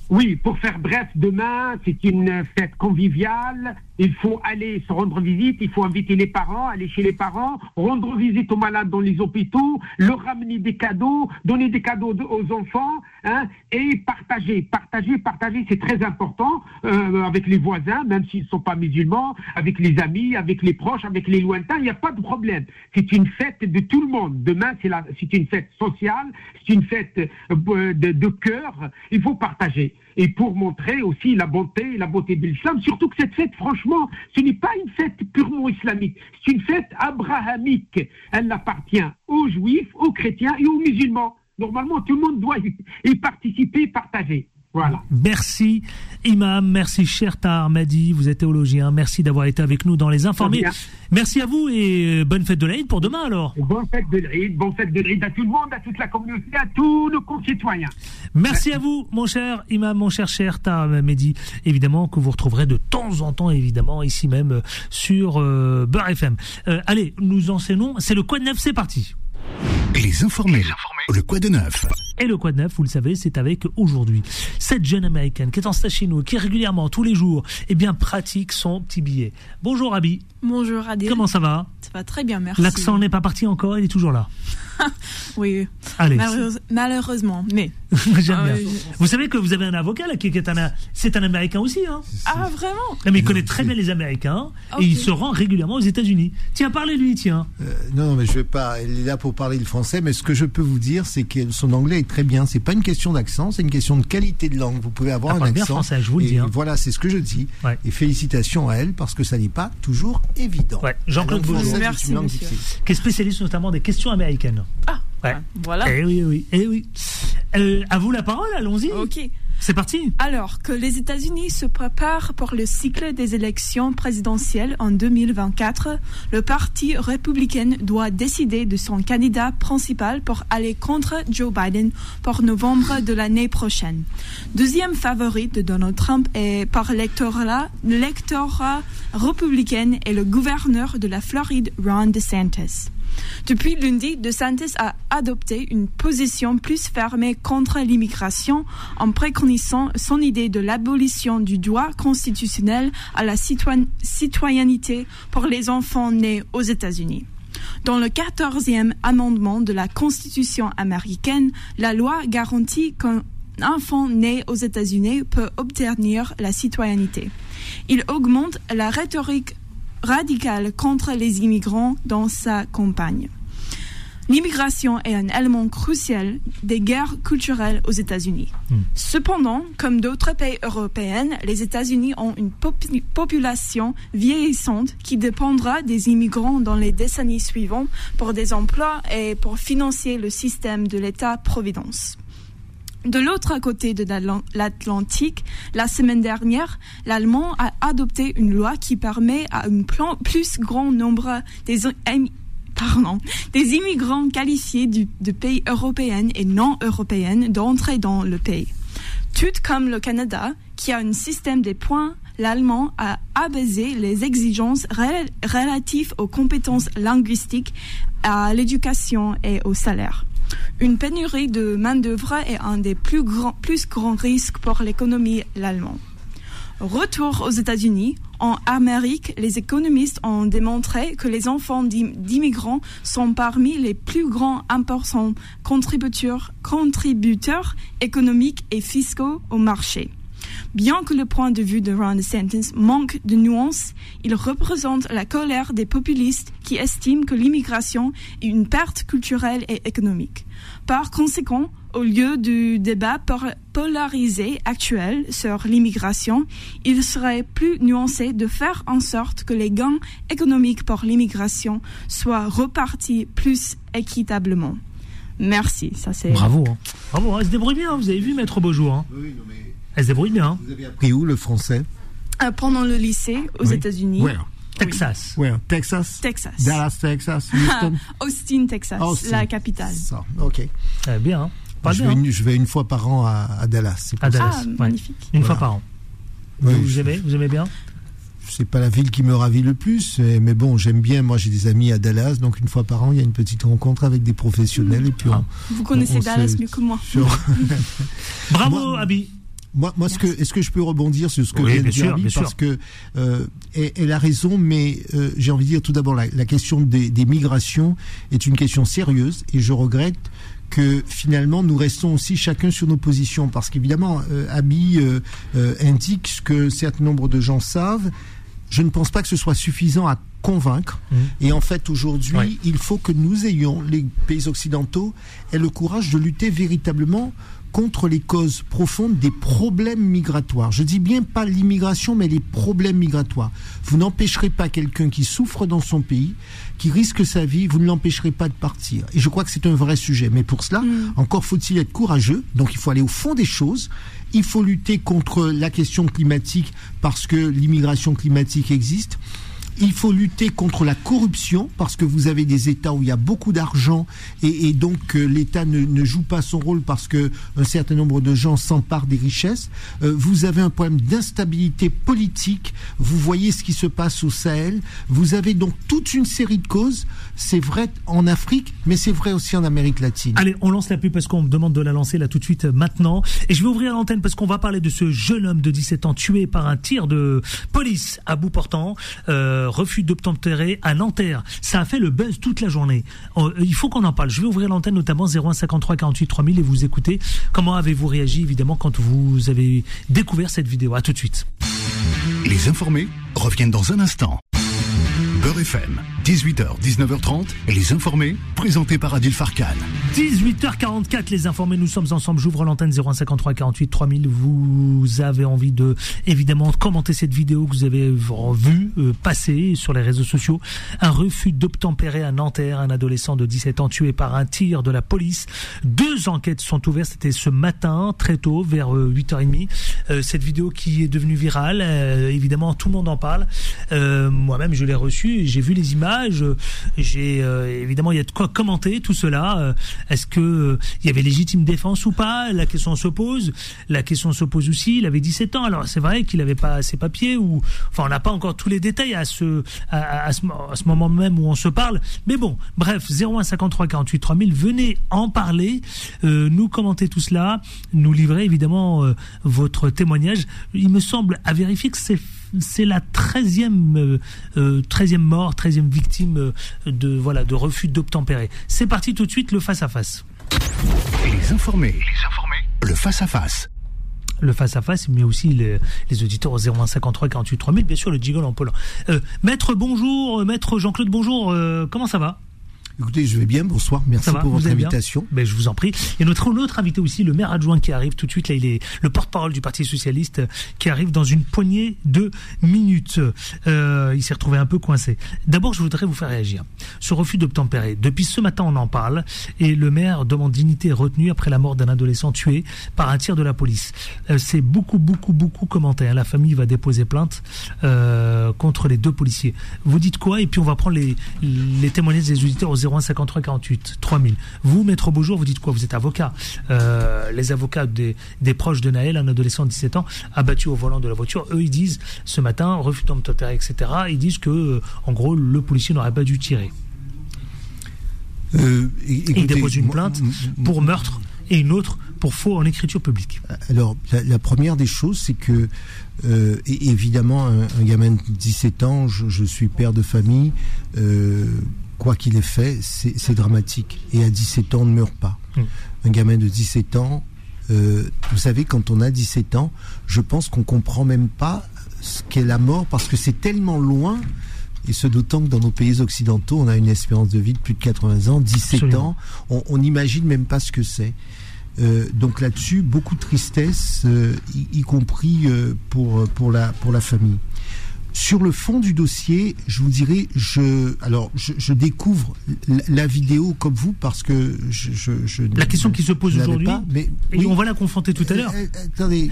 Oui, pour faire bref, demain, c'est une fête conviviale. Il faut aller se rendre visite, il faut inviter les parents, aller chez les parents, rendre visite aux malades dans les hôpitaux, leur ramener des cadeaux, donner des cadeaux aux enfants, hein, et partager, partager, partager, c'est très important euh, avec les voisins, même s'ils ne sont pas musulmans, avec les amis, avec les proches, avec les lointains, il n'y a pas de problème. C'est une fête de tout le monde. Demain, c'est une fête sociale, c'est une fête euh, de, de cœur. Il faut partager et pour montrer aussi la bonté la beauté de l'islam. Surtout que cette fête, franchement, ce n'est pas une fête purement islamique, c'est une fête abrahamique. Elle appartient aux juifs, aux chrétiens et aux musulmans. Normalement, tout le monde doit y participer, partager. Merci Imam, merci cher Madi, vous êtes théologien, merci d'avoir été avec nous dans les informés. Merci à vous et euh, bonne fête de l'Aïd pour demain alors. Bonne fête de l'Aïd, bonne fête de l'Aïd à tout le monde, à toute la communauté, à tous nos concitoyens. Merci, à vous mon cher Imam, mon cher cher Mehdi, évidemment que vous retrouverez de temps en temps évidemment ici même euh, sur euh, Beurre FM. Euh, allez, nous enseignons, c'est le Quad 9, c'est parti. Les informés. Le quoi de neuf Et le quoi de neuf, vous le savez, c'est avec aujourd'hui cette jeune américaine qui est en stage chez nous, qui régulièrement, tous les jours, eh bien, pratique son petit billet. Bonjour Abby. Bonjour Adil. Comment ça va? Ça va très bien, merci. L'accent n'est pas parti encore, il est toujours là. oui. Allez. malheureusement, mais. J'aime bien. Ah vous savez que vous avez un avocat là qui est un, c'est un Américain aussi, hein Ah vraiment? Mais il connaît très bien les Américains et il se rend régulièrement aux États-Unis. Tiens, parlez-lui, tiens. Euh, non, mais je vais pas. Il est là pour parler le français, mais ce que je peux vous dire, c'est que son anglais est très bien. C'est pas une question d'accent, c'est une question de qualité de langue. Vous pouvez avoir un accent. bien français, je vous le dis. Hein. Voilà, c'est ce que je dis. Et félicitations à elle parce que ça n'est pas toujours évident. Jean-Claude Bourgeois, Merci, qui est spécialiste notamment des questions américaines. Ah, ouais. voilà. Eh oui, oui, eh oui. Euh, à vous la parole, allons-y. Ok. C'est parti. Alors que les États-Unis se préparent pour le cycle des élections présidentielles en 2024, le Parti républicain doit décider de son candidat principal pour aller contre Joe Biden pour novembre de l'année prochaine. Deuxième favori de Donald Trump est par l'électorat républicain et le gouverneur de la Floride, Ron DeSantis. Depuis lundi, DeSantis a adopté une position plus fermée contre l'immigration en préconisant son idée de l'abolition du droit constitutionnel à la citoyenneté pour les enfants nés aux États-Unis. Dans le 14e amendement de la Constitution américaine, la loi garantit qu'un enfant né aux États-Unis peut obtenir la citoyenneté. Il augmente la rhétorique radicale contre les immigrants dans sa campagne. L'immigration est un élément crucial des guerres culturelles aux États-Unis. Hmm. Cependant, comme d'autres pays européens, les États-Unis ont une popu- population vieillissante qui dépendra des immigrants dans les décennies suivantes pour des emplois et pour financer le système de l'État-providence. De l'autre côté de l'Atlan- l'Atlantique, la semaine dernière, l'Allemand a adopté une loi qui permet à un plus grand nombre des, immigrants qualifiés du- de pays européens et non européens d'entrer dans le pays. Tout comme le Canada, qui a un système des points, l'Allemand a abaissé les exigences rel- relatives aux compétences linguistiques, à l'éducation et au salaire. Une pénurie de main-d'œuvre est un des plus grands, risques pour l'économie allemande. Retour aux États-Unis. En Amérique, les économistes ont démontré que les enfants d'im- d'immigrants sont parmi les plus grands importants contributeurs économiques et fiscaux au marché. Bien que le point de vue de Ron DeSantis manque de nuances, il représente la colère des populistes qui estiment que l'immigration est une perte culturelle et économique. Par conséquent, au lieu du débat polarisé actuel sur l'immigration, il serait plus nuancé de faire en sorte que les gains économiques pour l'immigration soient repartis plus équitablement. Merci, ça c'est. Bravo. hein. Bravo, hein, elle se débrouille bien, vous avez vu, Maître Beaujour. hein. Elle se débrouille bien. hein. Vous avez appris où le français Euh, pendant le lycée aux Oui. États-Unis, Where? Texas. Where? Texas? Texas, Dallas, Texas, Houston? Austin, Texas, Austin. la capitale. Ça, ok. Eh bien. hein. Pas Je bien. vais, hein. une, je vais une fois par an à, à Dallas. c'est pour À ça. Dallas. Ah, ouais. magnifique. Une Voilà. fois par an. Oui, vous, je- aimez, vous aimez bien C'est pas la ville qui me ravit le plus, mais bon, j'aime bien. Moi, j'ai des amis à Dallas, donc une fois par an, il y a une petite rencontre avec des professionnels. Et puis, Ah. on- Vous connaissez on Dallas mieux que moi. sur- Bravo, Moi- Abby. Moi, moi ce que, est-ce que je peux rebondir sur ce que Oui, vient de dire. Parce que euh, elle, elle a raison, mais euh, j'ai envie de dire tout d'abord la, la question des, des migrations est une question sérieuse, et je regrette que finalement nous restons aussi chacun sur nos positions, parce qu'évidemment, euh, Abby euh, euh, indique ce que certain nombre de gens savent. Je ne pense pas que ce soit suffisant à convaincre. Mhm. Et en fait, aujourd'hui, Oui. il faut que nous ayons, les pays occidentaux, aient le courage de lutter véritablement contre les causes profondes des problèmes migratoires. Je dis bien pas l'immigration, mais les problèmes migratoires. Vous n'empêcherez pas quelqu'un qui souffre dans son pays, qui risque sa vie, vous ne l'empêcherez pas de partir. Et je crois que c'est un vrai sujet. Mais pour cela, encore faut-il être courageux. Donc il faut aller au fond des choses. Il faut lutter contre la question climatique parce que l'immigration climatique existe. Il faut lutter contre la corruption parce que vous avez des États où il y a beaucoup d'argent et, et donc euh, l'État ne, joue pas son rôle parce que un certain nombre de gens s'emparent des richesses. Euh, vous avez un problème d'instabilité politique. Vous voyez ce qui se passe au Sahel. Vous avez donc toute une série de causes. C'est vrai en Afrique, mais c'est vrai aussi en Amérique latine. Allez, on lance la pub parce qu'on me demande de la lancer là tout de suite euh, maintenant. Et je vais ouvrir l'antenne parce qu'on va parler de ce jeune homme de 17 ans tué par un tir de police à bout portant, refus d'obtempérer à Nanterre. Ça a fait le buzz toute la journée. Euh, il faut qu'on en parle. Je vais ouvrir l'antenne notamment 0153 48 3000 et vous écoutez. Comment avez-vous réagi évidemment quand vous avez découvert cette vidéo? À tout de suite. Les informés reviennent dans un instant. Beurre FM, 18h, 19h30, et les informés, présentés par Adil Farkan. 18h44, les informés, nous sommes ensemble. J'ouvre l'antenne 0153 48 3000. Vous avez envie de, évidemment, commenter cette vidéo que vous avez vue euh, passer sur les réseaux sociaux. Un refus d'obtempérer à Nanterre, un adolescent de 17 ans tué par un tir de la police. Deux enquêtes sont ouvertes. C'était ce matin, très tôt, vers euh, 8h30. Euh, cette vidéo qui est devenue virale, euh, évidemment, tout le monde en parle. Euh, Moi-même, je l'ai reçue. J'ai vu les images. J'ai euh, évidemment, il y a de quoi commenter tout cela. Euh, Est-ce que euh, il y avait légitime défense ou pas? La question se pose. La question se pose aussi. Il avait 17 ans. Alors c'est vrai qu'il n'avait pas ses papiers ou enfin on n'a pas encore tous les détails à ce moment même où on se parle. Mais bon, bref, 0153 48 3000. Venez en parler, nous commenter tout cela, nous livrer évidemment votre témoignage. Il me semble à vérifier que c'est c'est la 13e, euh, euh, 13e mort, 13e victime euh, de, voilà, de refus d'obtempérer. C'est parti tout de suite, le face-à-face. Les informés, les informés, le face-à-face. Le face-à-face, mais aussi les, les auditeurs au 0153 48 3000, bien sûr le jiggle en polant. Euh, maître, bonjour, maître Jean-Claude, bonjour, euh, comment ça va? Écoutez, je vais bien. Bonsoir. Merci pour votre invitation. Ben, je vous en prie. Et notre autre invité aussi, le maire adjoint qui arrive tout de suite. Là, il est le porte-parole du Parti socialiste qui arrive dans une poignée de minutes. Euh, il s'est retrouvé un peu coincé. D'abord, je voudrais vous faire réagir. Ce refus d'obtempérer. Depuis ce matin, on en parle et le maire demande dignité et retenue après la mort d'un adolescent tué par un tir de la police. Euh, c'est beaucoup, beaucoup, beaucoup commenté. Hein. La famille va déposer plainte euh, contre les deux policiers. Vous dites quoi? Et puis on va prendre les, les témoignages des auditeurs au 01 53 48 3000. Vous, maître Beaujour, vous dites quoi? Vous êtes avocat. Euh, les avocats des, des, proches de Naël, un adolescent de 17 ans, abattu au volant de la voiture, eux, ils disent ce matin, refus d'obtempérer, etc. Ils disent que, euh, en gros, le policier n'aurait pas dû tirer. Euh, il dépose une plainte pour meurtre et une autre pour faux en écriture publique. Alors, la, première des choses, c'est que, euh, évidemment, un, gamin de 17 ans, je, suis père de famille, euh, quoi qu'il ait fait, c'est dramatique. Et à 17 ans, on ne meurt pas. Hmm. Un gamin de 17 ans, euh, vous savez, quand on a 17 ans, je pense qu'on comprend même pas ce qu'est la mort parce que c'est tellement loin. Et ce d'autant que dans nos pays occidentaux, on a une espérance de vie de plus de 80 ans, 17 ans, on n'imagine même pas ce que c'est. Euh, donc là-dessus, beaucoup de tristesse, euh, y, compris pour, pour, la, pour la famille. Sur le fond du dossier, je vous dirais, je, alors, je, découvre la, vidéo comme vous parce que je. je, la question qui se pose aujourd'hui, mais et on va la confronter tout à l'heure,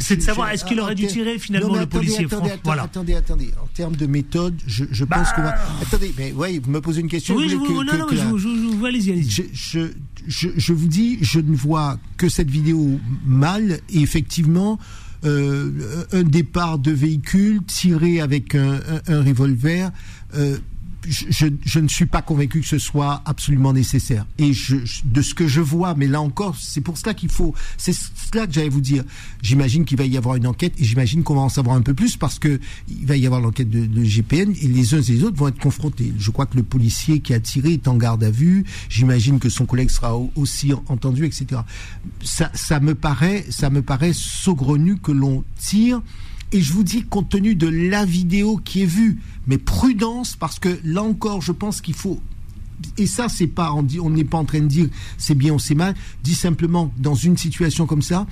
c'est de savoir est-ce qu'il aurait dû tirer finalement le policier attendez, voilà. attendez, attendez, En termes de méthode, je, pense bah. qu'on va. Attendez, mais oui, vous me posez une question. Oui, je vous, non, non, je, allez-y, allez-y. Je, je, vous dis, je ne vois que cette vidéo mal et effectivement. Euh, un départ de véhicule tiré avec un, un, revolver. Je, je, ne suis pas convaincu que ce soit absolument nécessaire. Et je, de ce que je vois, mais là encore, c'est pour cela qu'il faut, c'est cela que j'allais vous dire. J'imagine qu'il va y avoir une enquête et j'imagine qu'on va en savoir un peu plus parce que il va y avoir l'enquête de, de, GPN et les uns et les autres vont être confrontés. Je crois que le policier qui a tiré est en garde à vue. J'imagine que son collègue sera aussi entendu, etc. Ça, ça me paraît, ça me paraît saugrenu que l'on tire et je vous dis, compte tenu de la vidéo qui est vue, mais prudence, parce que là encore, je pense qu'il faut et ça, c'est pas, on n'est pas en train de dire c'est bien ou c'est mal. Dit simplement, dans une situation comme ça,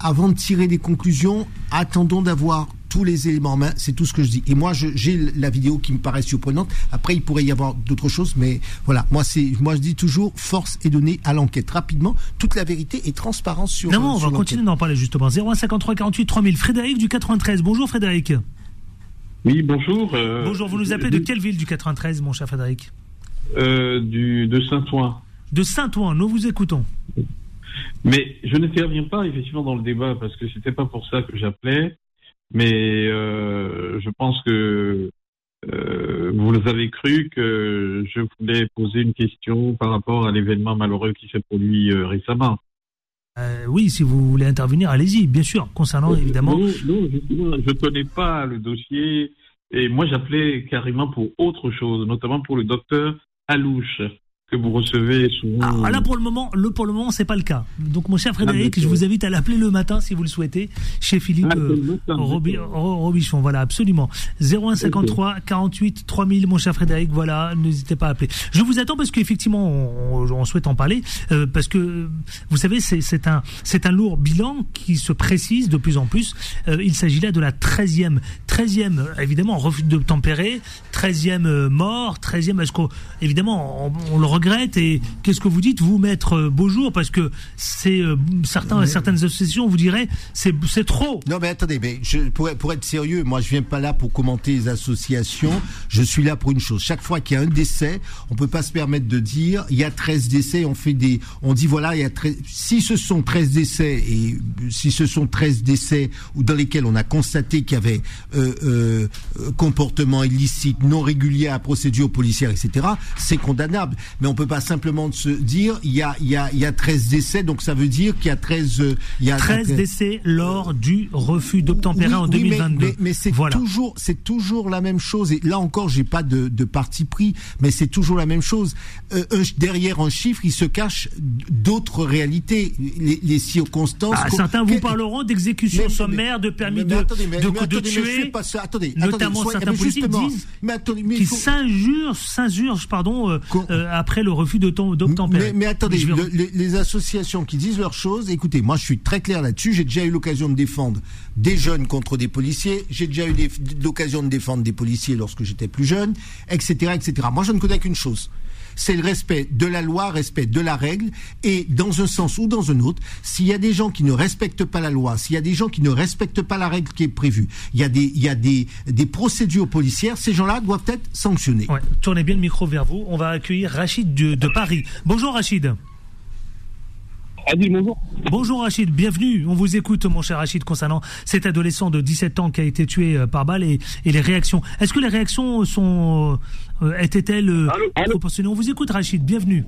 avant de tirer des conclusions, attendons d'avoir tous les éléments en main, c'est tout ce que je dis. Et moi, j'ai la vidéo qui me paraît surprenante. Après, il pourrait y avoir d'autres choses, mais voilà. Moi, c'est, moi, je dis toujours, force est donnée à l'enquête rapidement. Toute la vérité et transparence sur. Non, on va continuer d'en parler justement. 0153 48 3000. Frédéric du 93. Bonjour, Frédéric. Oui, bonjour. Euh, bonjour. Vous nous appelez de quelle ville du 93, mon cher Frédéric euh, du, De Saint-Ouen. De Saint-Ouen. Nous vous écoutons. Mais je n'interviens pas effectivement dans le débat parce que c'était pas pour ça que j'appelais mais euh, je pense que euh, vous avez cru que je voulais poser une question par rapport à l'événement malheureux qui s'est produit euh, récemment. oui, si vous voulez intervenir, allez-y, bien sûr, concernant évidemment. Non, non je ne connais pas le dossier et moi j'appelais carrément pour autre chose, notamment pour le docteur Alouche que vous recevez souvent. Ah, là, pour le moment, le, pour le moment, c'est pas le cas. Donc, mon cher Frédéric, je vous invite à l'appeler le matin si vous le souhaitez, chez Philippe ah, euh, Robichon. Voilà, absolument. 0153 48 3000, mon cher Frédéric. Voilà, n'hésitez pas à appeler. Je vous attends parce qu'effectivement, on, souhaite en parler euh, parce que vous savez, c'est un c'est un lourd bilan qui se précise de plus en plus. Euh, il s'agit là de la 13e, 13e évidemment refus de tempérer, 13e mort, 13e. Est-ce qu'évidemment on, on le regrette. Et qu'est-ce que vous dites, vous, maître Beaujour Parce que c'est euh, certains, certaines associations vous diraient c'est c'est trop. Non, mais attendez, mais je, pour, pour être sérieux, moi, je viens pas là pour commenter les associations. Je suis là pour une chose. Chaque fois qu'il y a un décès, on peut pas se permettre de dire il y a 13 décès. On fait des, on dit voilà, il y a 13, si ce sont 13 décès et si ce sont 13 décès ou dans lesquels on a constaté qu'il y avait euh, euh, comportement illicite, non régulier à procédure policière, etc., c'est condamnable mais on peut pas simplement se dire il y a, il y a, il y a 13 décès, donc ça veut dire qu'il y a 13... Euh, il y a 13 décès lors du refus d'obtempérer en 2022. Mais, mais, c'est toujours, c'est toujours la même chose. Et là encore, j'ai pas de, de parti pris, mais c'est toujours la même chose. Euh, derrière un chiffre, il se cache d'autres réalités, les, les circonstances. Ah, certains vous parleront d'exécution sommaire, de permis de, de, tuer, notamment certains policiers disent qui s'injurent, s'injurent, pardon, euh, après après le refus d'obtempérer. Mais, mais attendez, les, associations qui disent leurs choses, écoutez, moi je suis très clair là-dessus. J'ai déjà eu l'occasion de défendre des jeunes contre des policiers. J'ai déjà eu l'occasion de défendre des policiers lorsque j'étais plus jeune, etc., etc. Moi, je ne connais qu'une chose c'est le respect de la loi, respect de la règle, et dans un sens ou dans un autre, s'il y a des gens qui ne respectent pas la loi, s'il y a des gens qui ne respectent pas la règle qui est prévue, il y a des, il y a des, des procédures policières, ces gens-là doivent être sanctionnés. Ouais, tournez bien le micro vers vous. On va accueillir Rachid de, de Paris. Bonjour Rachid. Adil, bonjour. Bonjour Rachid, bienvenue. On vous écoute, mon cher Rachid, concernant cet adolescent de 17 ans qui a été tué euh, par balle et, et les réactions. Est-ce que les réactions sont euh, étaient-elles euh, proportionnées On vous écoute, Rachid. Bienvenue.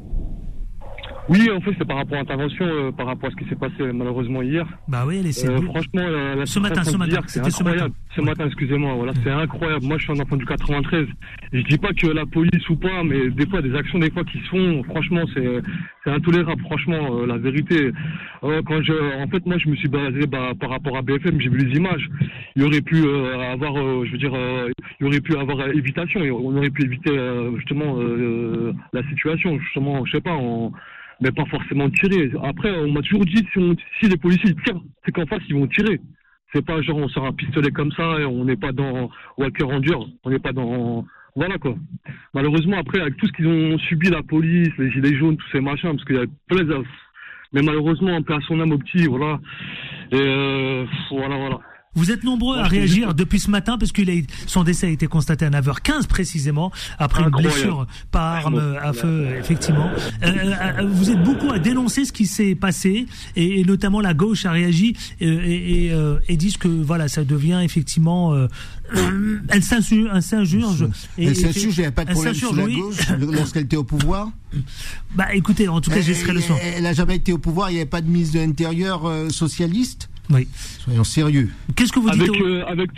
Oui, en fait, c'est par rapport à l'intervention, euh, par rapport à ce qui s'est passé malheureusement hier. Bah oui, c'est euh, Franchement, la, ce matin, ce matin, c'est incroyable. Ce matin, excusez-moi, voilà, c'est incroyable. Moi, je suis un enfant du 93. Je dis pas que la police ou pas, mais des fois, des actions, des fois, qui se font, franchement, c'est, c'est intolérable. Franchement, euh, la vérité. Euh, quand je, en fait, moi, je me suis basé bah, par rapport à BFM, j'ai vu les images. Il aurait pu avoir, je veux dire, il aurait pu avoir évitation. On aurait pu éviter justement la situation, justement, je sais pas. En, mais pas forcément tirer. Après, on m'a toujours dit si, si les policiers tirent, c'est qu'en face ils vont tirer. C'est pas genre on sort un pistolet comme ça et on n'est pas dans Walker en dur, on n'est pas dans voilà quoi. Malheureusement après avec tout ce qu'ils ont subi la police, les gilets jaunes, tous ces machins, parce qu'il y a plein de mais malheureusement on perd son âme au petit, voilà. Et euh, voilà voilà. Vous êtes nombreux à réagir depuis ce matin parce que son décès a été constaté à 9h15 précisément après une blessure par arme à feu effectivement. Euh, euh, vous êtes beaucoup à dénoncer ce qui s'est passé et, notamment la gauche a réagi euh, et, et, et, disent que voilà ça devient effectivement elle s'insurge elle s'insurge elle s'insurge il n'y a pas de problème sur la gauche lorsqu'elle était au pouvoir? Bah écoutez en tout cas j'essaierai le soir. elle n'a jamais été au pouvoir il n'y avait pas de ministre de l'intérieur socialiste? Oui. Soyons sérieux. Qu'est-ce que vous dites avec, euh, avec,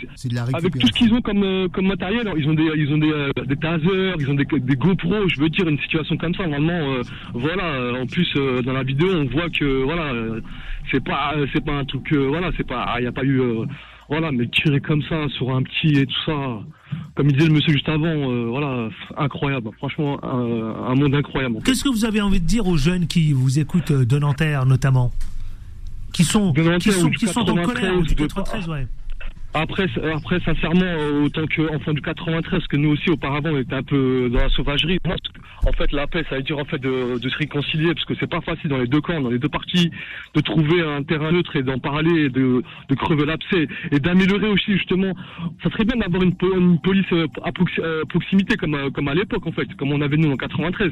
avec tout ce qu'ils ont comme, euh, comme matériel, alors, ils ont des, ils ont des, euh, des tasers, ils ont des, des GoPro, je veux dire, une situation comme ça, normalement, voilà, en plus, dans la vidéo, on voit que, voilà, c'est pas, c'est pas un truc, voilà, c'est pas, il n'y a pas eu, voilà, mais tirer comme ça sur un petit et tout ça, comme il disait le monsieur juste avant, voilà, incroyable, franchement, un, un monde incroyable. Qu'est-ce que vous avez envie de dire aux jeunes qui vous écoutent de Nanterre, notamment? Qui sont, qui sont, qui sont en colère du 93, ouais. Après, après, sincèrement, autant qu'enfant du 93, que nous aussi, auparavant, on était un peu dans la sauvagerie. En fait, la paix, ça veut dire, en fait, de, de se réconcilier, parce que c'est pas facile dans les deux camps, dans les deux parties, de trouver un terrain neutre et d'en parler, de, de crever l'abcès, et d'améliorer aussi, justement, ça serait bien d'avoir une, une, police euh, à euh, proximité, comme, comme à l'époque, en fait, comme on avait nous en 93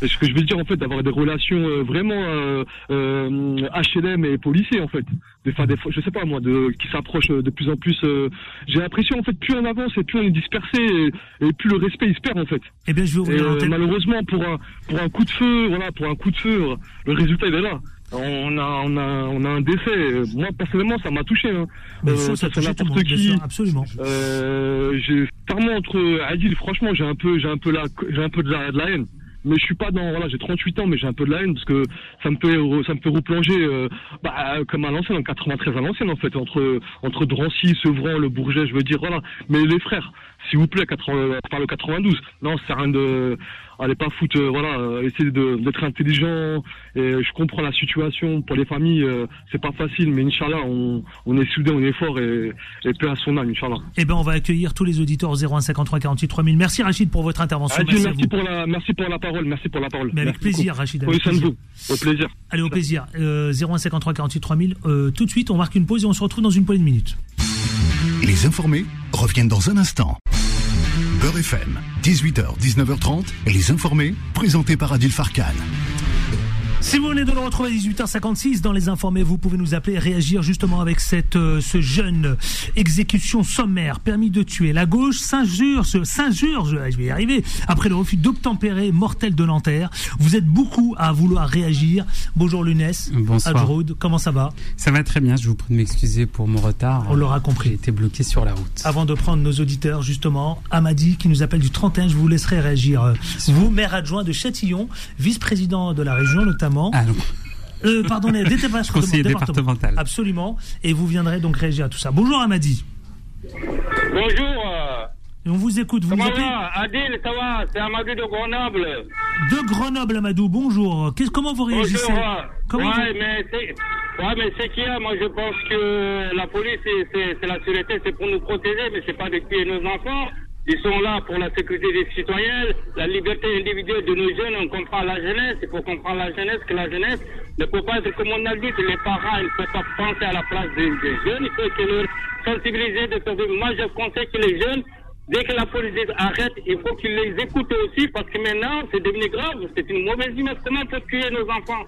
ce que je veux dire en fait d'avoir des relations euh, vraiment euh, euh, HLM et policiers en fait des fois des je sais pas moi de qui s'approchent de plus en plus euh, j'ai l'impression en fait plus on avance et plus on est dispersé et, plus le respect il se perd en fait eh bien je vais malheureusement pour un pour un coup de feu voilà pour un coup de feu le résultat il est là on a, on a, on a un décès. Moi, personnellement, ça m'a touché. Hein. ça, ça n'importe qui. absolument. Euh, j'ai entre Adil, franchement, j'ai un peu, j'ai un peu la, j'ai un peu de la, de la haine mais je suis pas dans voilà j'ai 38 ans mais j'ai un peu de la haine parce que ça me fait ça me fait replonger euh, bah, comme à l'ancienne en 93 à l'ancienne en fait entre entre Drancy Sevran le Bourget je veux dire voilà. Mais les frères s'il vous plaît 80, par le 92 non c'est rien de allez pas foutre, euh, voilà, euh, essayer d'être intelligent. Et je comprends la situation pour les familles, euh, c'est pas facile, mais Inch'Allah, on, on est soudés, on est fort et, et paix à son âme, Inch'Allah. Eh ben, on va accueillir tous les auditeurs au 01 53 48 3000. Merci Rachid pour votre intervention. merci, merci pour la, merci pour la parole, merci pour la parole. Mais avec plaisir, Rachid. Avec plaisir. Au plaisir. Allez, au plaisir. Euh, 01 53 48 3000. tout de suite, on marque une pause et on se retrouve dans une poignée de minutes. Les informés reviennent dans un instant. Beurre FM, 18h, 19h30, et les informés, présentés par Adil Farkan. Si vous venez de nous retrouver à 18h56 dans les informés, vous pouvez nous appeler et réagir justement avec cette, euh, ce jeune exécution sommaire, permis de tuer. La gauche s'injure, s'injure, je, je vais y arriver, après le refus d'obtempérer mortel de Nanterre. Vous êtes beaucoup à vouloir réagir. Bonjour Lunès. Bonsoir. comment ça va? Ça va très bien, je vous prie de m'excuser pour mon retard. On l'aura compris. J'ai été bloqué sur la route. Avant de prendre nos auditeurs, justement, Amadi qui nous appelle du 31, je vous laisserai réagir. Vous, maire adjoint de Châtillon, vice-président de la région notamment ah non. Euh, pardon, conseiller départemental. Absolument. Et vous viendrez donc réagir à tout ça. Bonjour Amadi. Bonjour. Et on vous écoute. Vous Comment appelez va Adil, ça va C'est Amadou de Grenoble. de Grenoble, Amadou. Bonjour. Comment vous réagissez Bonjour. ouais. Comment ouais, vous- mais c'est, ouais, mais c'est qu'il y a. Moi, je pense que la police, c'est, la sécurité, c'est pour nous protéger, mais c'est pas de tuer nos enfants. Ils sont là pour la sécurité des citoyens, la liberté individuelle de nos jeunes. On comprend la jeunesse. Il faut comprendre la jeunesse que la jeunesse ne peut pas être comme on a dit que les parents ils ne peuvent pas penser à la place des, des jeunes. Il faut que leur sensibiliser de faire. Moi, je conseille que les jeunes Dès que la police arrête, il faut qu'ils les écoutent aussi parce que maintenant, c'est devenu grave. C'est une mauvaise image. Comment peut tuer nos enfants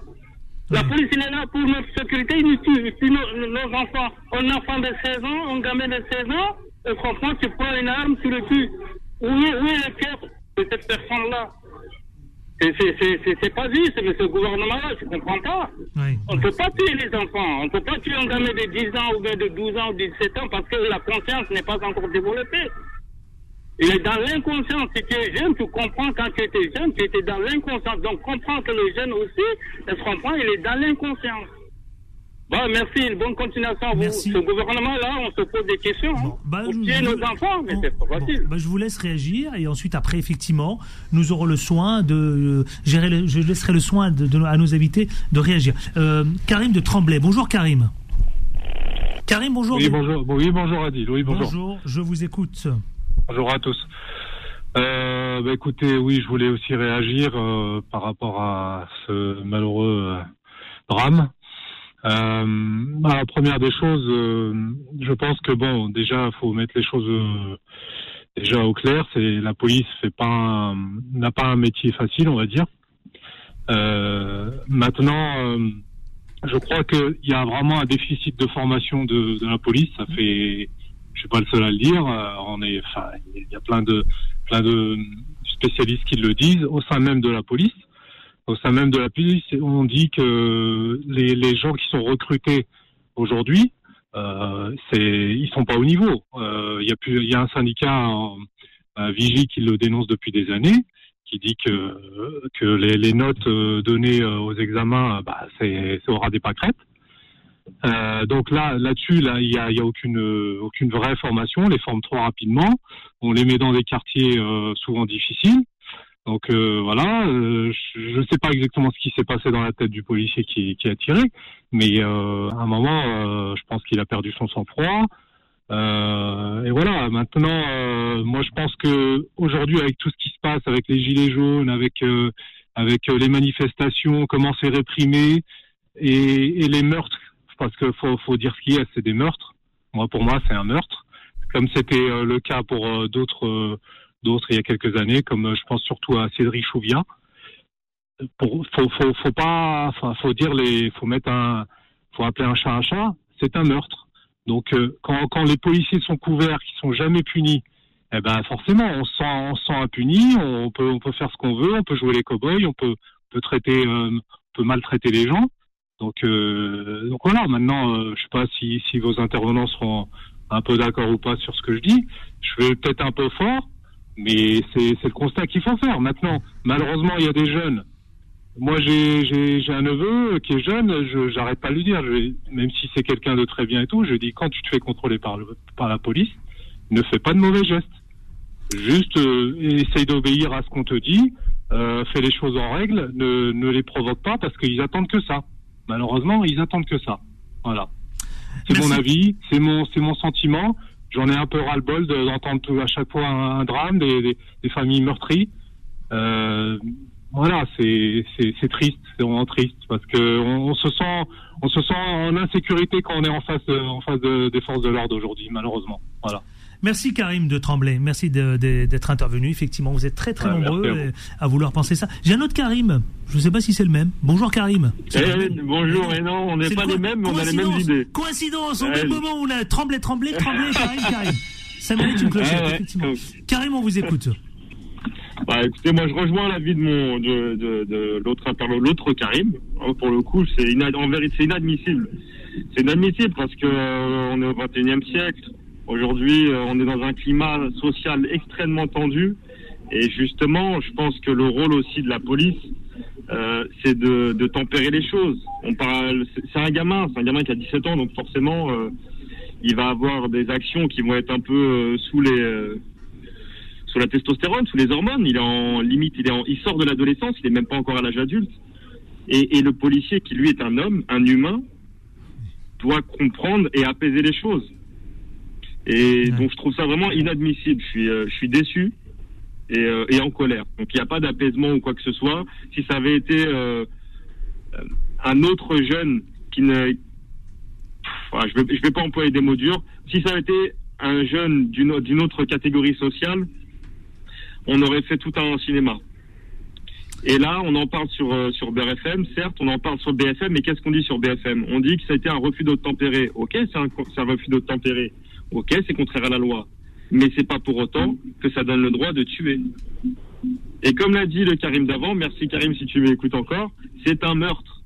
La police, il est là pour notre sécurité. Il nous tue, il tue nos, nos enfants. Un enfant de 16 ans, un gamin de 16 ans, et franchement, tu prends une arme, tu le tues. Où est, où est le cœur de cette personne-là? C'est, pas juste, mais ce gouvernement-là, je comprends pas. Oui. On ne peut pas tuer les enfants. On ne peut pas tuer un gamin de 10 ans ou bien de 12 ans ou 17 ans parce que la conscience n'est pas encore développée. Il est dans l'inconscience. Si tu es jeune, tu comprends quand tu étais jeune, tu étais dans l'inconscience. Donc comprends que le jeune aussi, elle se comprend, il est dans l'inconscience. Bon, merci, une bonne continuation à vous. Merci. Ce gouvernement-là, on se pose des questions. hein, Bah, pour je- nos enfants, mais Bon, c'est pas bon, facile. bah, je vous laisse réagir et ensuite après effectivement nous aurons le soin de euh, gérer. le- je laisserai le soin de, de- à nos invités de réagir. Euh, Karim de Tremblay. Bonjour Karim. Karim, bonjour. Oui, bonjour. Bon, oui, bonjour Adil. Oui, bonjour. Bonjour, je vous écoute. Bonjour à tous. Euh, bah, écoutez, oui, je voulais aussi réagir euh, par rapport à ce malheureux euh, drame. Euh, bah, la première des choses, euh, je pense que bon, déjà, faut mettre les choses euh, déjà au clair. C'est la police fait pas n'a pas un métier facile, on va dire. Euh, maintenant, euh, je crois qu'il y a vraiment un déficit de formation de, de la police. Ça fait, je suis pas le seul à le dire. euh, on est, enfin, il y a plein de plein de spécialistes qui le disent au sein même de la police. Au sein même de la police, on dit que les, gens qui sont recrutés aujourd'hui, euh, c'est, ils sont pas au niveau. Euh, Il y a un syndicat, euh, Vigie, qui le dénonce depuis des années, qui dit que les, notes euh, données aux examens, bah, c'est, aura des pâquerettes. Donc là, là-dessus, là, il il y a aucune vraie formation. On les forme trop rapidement. On les met dans des quartiers souvent difficiles. Donc euh, voilà, euh, je ne sais pas exactement ce qui s'est passé dans la tête du policier qui, a tiré, mais euh, à un moment, je pense qu'il a perdu son sang-froid. Et voilà, maintenant, moi je pense que aujourd'hui, avec tout ce qui se passe, avec les gilets jaunes, avec les manifestations, comment c'est réprimé et, les meurtres, parce que faut dire ce qu'il y c'est des meurtres. Moi, pour moi, c'est un meurtre, comme c'était le cas pour d'autres d'autres il y a quelques années, comme euh, je pense surtout à Cédric Chouviat. Pour, faut, faut, faut pas, faut dire les, faut mettre un, faut appeler un chat un chat. C'est un meurtre. Donc, euh, quand, quand les policiers sont couverts, qui sont jamais punis, eh ben forcément, on se sent, on se sent impuni. On peut, on peut faire ce qu'on veut. On peut jouer les cow-boys. On peut, peut traiter, euh, on peut maltraiter les gens. Donc, donc voilà. Maintenant, euh, je sais pas si, si vos intervenants seront un peu d'accord ou pas sur ce que je dis. Je vais peut-être un peu fort, mais c'est c'est le constat qu'il faut faire. Maintenant, malheureusement, il y a des jeunes. Moi, j'ai un neveu qui est jeune. Je j'arrête pas de lui dire, je même si c'est quelqu'un de très bien et tout, je dis quand tu te fais contrôler par le, par la police, ne fais pas de mauvais gestes. Juste euh, essaye d'obéir à ce qu'on te dit, euh, fais les choses en règle, ne ne les provoque pas parce qu'ils attendent que ça. Malheureusement, ils attendent que ça. Voilà. C'est mon avis, c'est mon c'est mon sentiment. J'en ai un peu ras-le-bol de- d'entendre à chaque fois un, drame, des, des, des familles meurtries. Euh, voilà, c'est triste, c'est vraiment triste parce que on, on se sent on se sent en insécurité quand on est en face de, en face de- des forces de l'ordre aujourd'hui, malheureusement. Voilà. Merci Karim de Tremblay. Merci d'être intervenu. Effectivement, vous êtes très très Ouais, nombreux à vouloir penser ça. J'ai un autre Karim. Je ne sais pas si c'est le même. Bonjour Karim. Eh, le bonjour, et non, on n'est pas les mêmes, mais on a les mêmes idées. Coïncidence, au Ouais. même moment où on a tremblé, tremblé, tremblé, Karim, Karim. Ça mérite une clochette, Ouais, ouais. effectivement. Karim, on vous écoute. Bah, écoutez, moi, je rejoins l'avis de mon, de, de, de l'autre Karim. Hein, Pour le coup, c'est inad- en vérité, c'est inadmissible. C'est inadmissible parce que euh, on est au 21e siècle. Aujourd'hui, euh, on est dans un climat social extrêmement tendu. Et justement, je pense que le rôle aussi de la police, euh, c'est de, de tempérer les choses. On parle, c'est un gamin, c'est un gamin qui a 17 ans, donc forcément, euh, il va avoir des actions qui vont être un peu euh, sous les, euh, sous la testostérone, sous les hormones. Il est en limite, il est en, il sort de l'adolescence, il est même pas encore à l'âge adulte. Et, et le policier qui lui est un homme, un humain, doit comprendre et apaiser les choses. Et donc je trouve ça vraiment inadmissible. Je suis, euh, je suis déçu et, euh, et en colère. Donc il n'y a pas d'apaisement ou quoi que ce soit. Si ça avait été euh, un autre jeune qui ne, Enfin, je vais, je vais pas employer des mots durs. Si ça avait été un jeune d'une au- d'une autre catégorie sociale, on aurait fait tout un cinéma. Et là, on en parle sur euh, sur BRFM, certes, on en parle sur BFM, mais qu'est-ce qu'on dit sur BFM On dit que ça a été un refus d'obtempérer. Ok, c'est un, c'est un refus d'obtempérer. Ok, c'est contraire à la loi. Mais c'est pas pour autant que ça donne le droit de tuer. Et comme l'a dit le Karim d'avant, merci Karim si tu m'écoutes encore, c'est un meurtre.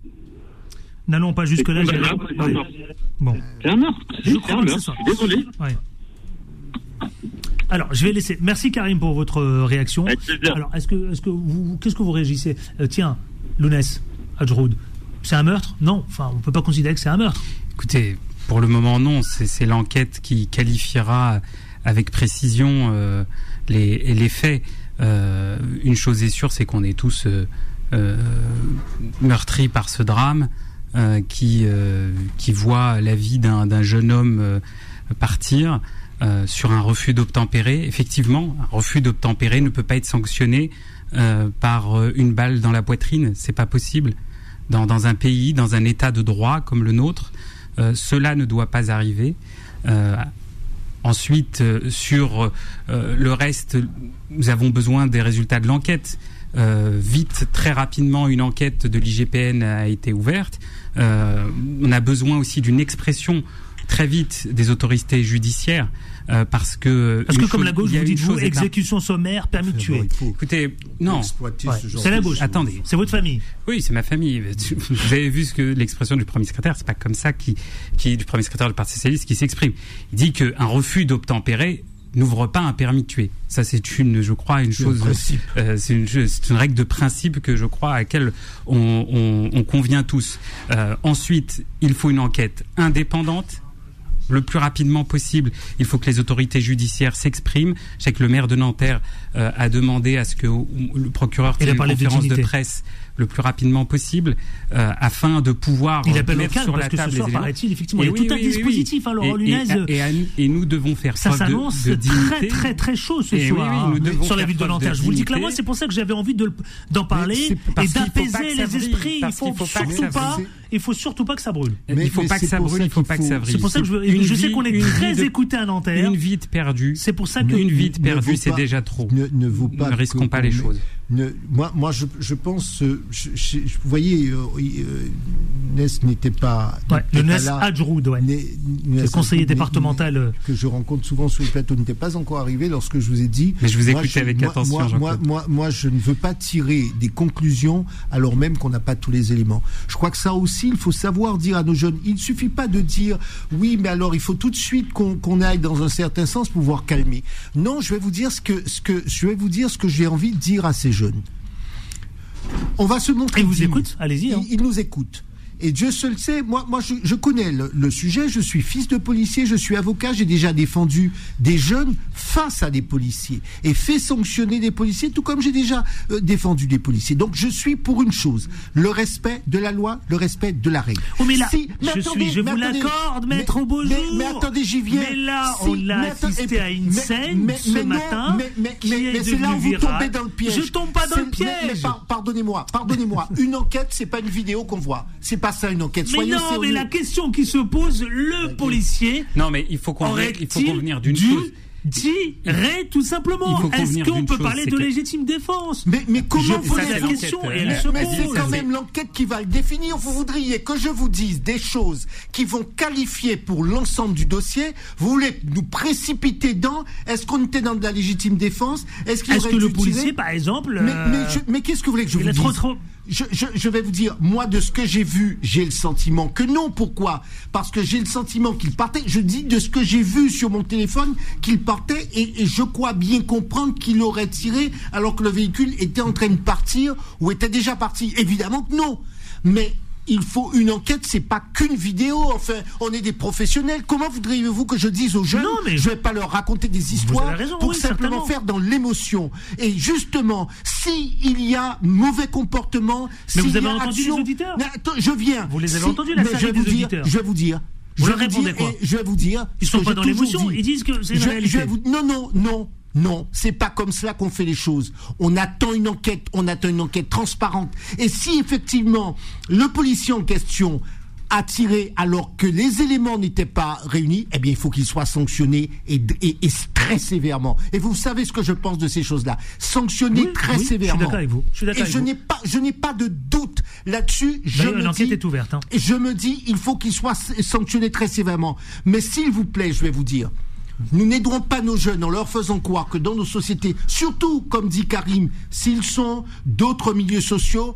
N'allons pas jusque-là. C'est j'ai- un meurtre, c'est un Ouais. meurtre. Bon. C'est un meurtre. Je C'est crois un meurtre. Je suis désolé. Ouais. Alors, je vais laisser. Merci Karim pour votre euh, réaction. Alors, est-ce que, est-ce que vous, qu'est-ce que vous réagissez Euh, Tiens, Lounès, Adjroud, c'est un meurtre? Non. Enfin, on peut pas considérer que c'est un meurtre. Écoutez, pour le moment, non. C'est l'enquête qui qualifiera avec précision euh, les, faits. Euh, une chose est sûre, c'est qu'on est tous euh, meurtris par ce drame qui, voit la vie d'un jeune homme partir. sur un refus d'obtempérer, effectivement, un refus d'obtempérer ne peut pas être sanctionné par une balle dans la poitrine. C'est pas possible. Dans, un pays, dans un état de droit comme le nôtre, cela ne doit pas arriver. Euh, ensuite, euh, sur euh, le reste, nous avons besoin des résultats de l'enquête. Euh, vite, très rapidement, une enquête de l'IGPN a été ouverte. Euh, on a besoin aussi d'une expression très vite des autorités judiciaires euh, parce que Parce que comme chose- la gauche, vous une dites vous exécution sommaire, permis de tuer. Écoutez, non. Ouais, c'est la gauche. Attendez. C'est votre famille. Oui, c'est ma famille. Vous avez vu ce que l'expression du premier secrétaire, c'est pas comme ça qui, qui du premier secrétaire du Parti socialiste qui s'exprime. Il dit qu'un refus d'obtempérer n'ouvre pas un permis de tuer. Ça, c'est une, je crois, une un chose. euh, c'est une, règle de principe que je crois à laquelle on, on, on convient tous. Euh, ensuite, il faut une enquête indépendante le plus rapidement possible. Il faut que les autorités judiciaires s'expriment. Je sais que le maire de Nanterre euh, a demandé à ce que le procureur tienne une conférence de, presse le plus rapidement possible euh, afin de pouvoir Il appelle mettre sur parce la que ce table soir, les éléments. paraît-il, effectivement, Et il y a oui, tout un oui, dispositif, oui. hein, Laurent Et- Lunez. Et, nous- et nous devons faire Ça preuve de- s'annonce de, très très très chaud ce soir oui, hein, nous devons sur la ville de Nanterre. Je vous le dis clairement, c'est pour ça que j'avais envie de d'en parler et d'apaiser les esprits. Il faut surtout pas, il faut surtout pas que ça brûle. il faut pas que ça brûle, il faut pas que ça brille. C'est pour ça que je, sais qu'on est très écouté à Nanterre. Une vie perdue. C'est pour ça que Une vie perdue, c'est déjà trop. Ne, ne vaut pas. Ne risquons pas les choses. Ne- moi, moi, je, je pense. je- je- je- vous voyez, euh, euh, Ness n'était pas. Ouais, le Ness ouais. Le conseiller Adjroud, départemental. euh, que je rencontre souvent sur le plateau n'était pas encore arrivé lorsque je vous ai dit. Mais je vous moi, écoutais avec moi- attention, Moi, moi, moi, moi, je ne veux pas tirer des conclusions alors même qu'on n'a pas tous les éléments. Je crois que ça aussi, il faut savoir dire à nos jeunes. Il ne suffit pas de dire oui, mais alors il faut tout de suite qu'on aille dans un certain sens pour pouvoir calmer. Non, je vais vous dire ce que, ce que je vais vous dire ce que j'ai envie de dire à ces jeunes. On va se montrer. Ils vous écoutent? Allez-y. hein. Ils nous écoutent. Et Dieu seul sait, moi, moi je, je connais le, le sujet, je suis fils de policier, je suis avocat, j'ai déjà défendu des jeunes face à des policiers et fait sanctionner des policiers, tout comme j'ai déjà euh, défendu des policiers. Donc je suis pour une chose, le respect de la loi, le respect de la règle. Oh, mais là, Si- je attendez, suis, je mais vous l'accorde, mais- maître Beaujour. mais, mais attendez, j'y viens. Mais là, Si, on a mais assisté à une mais- scène mais- ce mais non, matin mais, mais, qui mais- est mais c'est là où vous tombez dans le piège. Je tombe pas dans le piège. mais- mais par- Pardonnez-moi, pardonnez-moi. une enquête, c'est pas une vidéo qu'on voit. C'est pas ça une enquête. Mais Soyons non, mais la question qui se pose, le policier Non, mais il faut convenir, il faut convenir d'une chose. dirait tout Il simplement Est-ce qu'on peut chose, parler de que- légitime défense? Mais, mais comment vous la question l'enquête, et elle euh, mais c'est quand même l'enquête qui va le définir. Vous voudriez que je vous dise des choses qui vont qualifier pour l'ensemble du dossier. Vous voulez nous précipiter dans Est-ce qu'on était dans de la légitime défense? Est-ce qu'il Est-ce aurait que le policier, par exemple, Mais, euh, mais, mais qu'est-ce que vous voulez que je vous dise trop trop je, vais vous dire, moi, de ce que j'ai vu, j'ai le sentiment que non. Pourquoi? Parce que j'ai le sentiment qu'il partait. Je dis de ce que j'ai vu sur mon téléphone qu'il partait et, et je crois bien comprendre qu'il aurait tiré alors que le véhicule était en train de partir ou était déjà parti. Évidemment que non. Mais il faut une enquête, c'est pas qu'une vidéo. Enfin, on est des professionnels. Comment voudriez-vous que je dise aux jeunes Non, mais- Je vais pas leur raconter des histoires raison, pour oui, simplement faire dans l'émotion. Et justement, si il y a mauvais comportement, Mais s'il vous avez y a entendu action- les auditeurs Mais attends, je viens. Vous les avez Si- entendus, la mais série je vais des vous dire, auditeurs Je vais vous dire. Vous je vais vous répondez dire, quoi je vais vous dire. Ils sont pas dans l'émotion, ils disent que c'est la réalité. vous- non, non, non. Non, c'est pas comme cela qu'on fait les choses. On attend une enquête, on attend une enquête transparente. Et si effectivement le policier en question a tiré alors que les éléments n'étaient pas réunis, eh bien il faut qu'il soit sanctionné et, et- et très sévèrement. Et vous savez ce que je pense de ces choses-là. Sanctionné Oui, très oui, je suis sévèrement. d'accord avec vous. Je suis d'accord et avec je vous. n'ai pas, je n'ai pas de doute là-dessus. Je D'ailleurs, me l'enquête dis- est ouverte. hein. et je me dis, il faut qu'il soit sanctionné très sévèrement. Mais s'il vous plaît, je vais vous dire, nous n'aiderons pas nos jeunes en leur faisant croire que dans nos sociétés, surtout, comme dit Karim, s'ils sont d'autres milieux sociaux,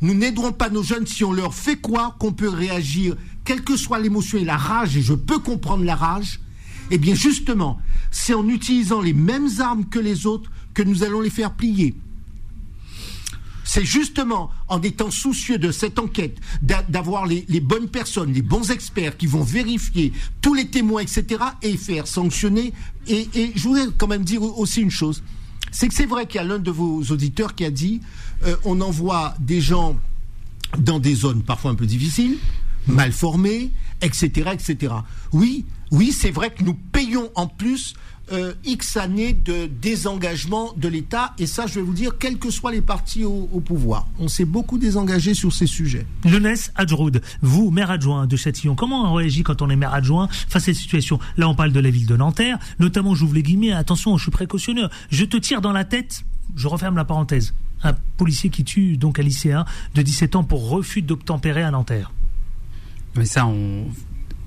nous n'aiderons pas nos jeunes si on leur fait croire qu'on peut réagir, quelle que soit l'émotion et la rage, et je peux comprendre la rage, eh bien justement, c'est en utilisant les mêmes armes que les autres que nous allons les faire plier. C'est justement en étant soucieux de cette enquête, d'a- d'avoir les, bonnes personnes, les bons experts qui vont vérifier tous les témoins, etc., et faire sanctionner. Et, et je voudrais quand même dire aussi une chose, c'est que c'est vrai qu'il y a l'un de vos auditeurs qui a dit, euh, on envoie des gens dans des zones parfois un peu difficiles, mal formés, etc., etc. Oui, oui, c'est vrai que nous payons en plus euh, X années de désengagement de l'État, et ça, je vais vous dire, quels que soient les partis au, au pouvoir, on s'est beaucoup désengagé sur ces sujets. Younes Adjroud, vous, maire adjoint de Châtillon, comment on réagit quand on est maire adjoint face à cette situation? Là, on parle de la ville de Nanterre, notamment, j'ouvre les guillemets, attention, je suis précautionneur, je te tire dans la tête, je referme la parenthèse, un policier qui tue donc un lycéen de 17 ans pour refus d'obtempérer à Nanterre. Mais ça, on.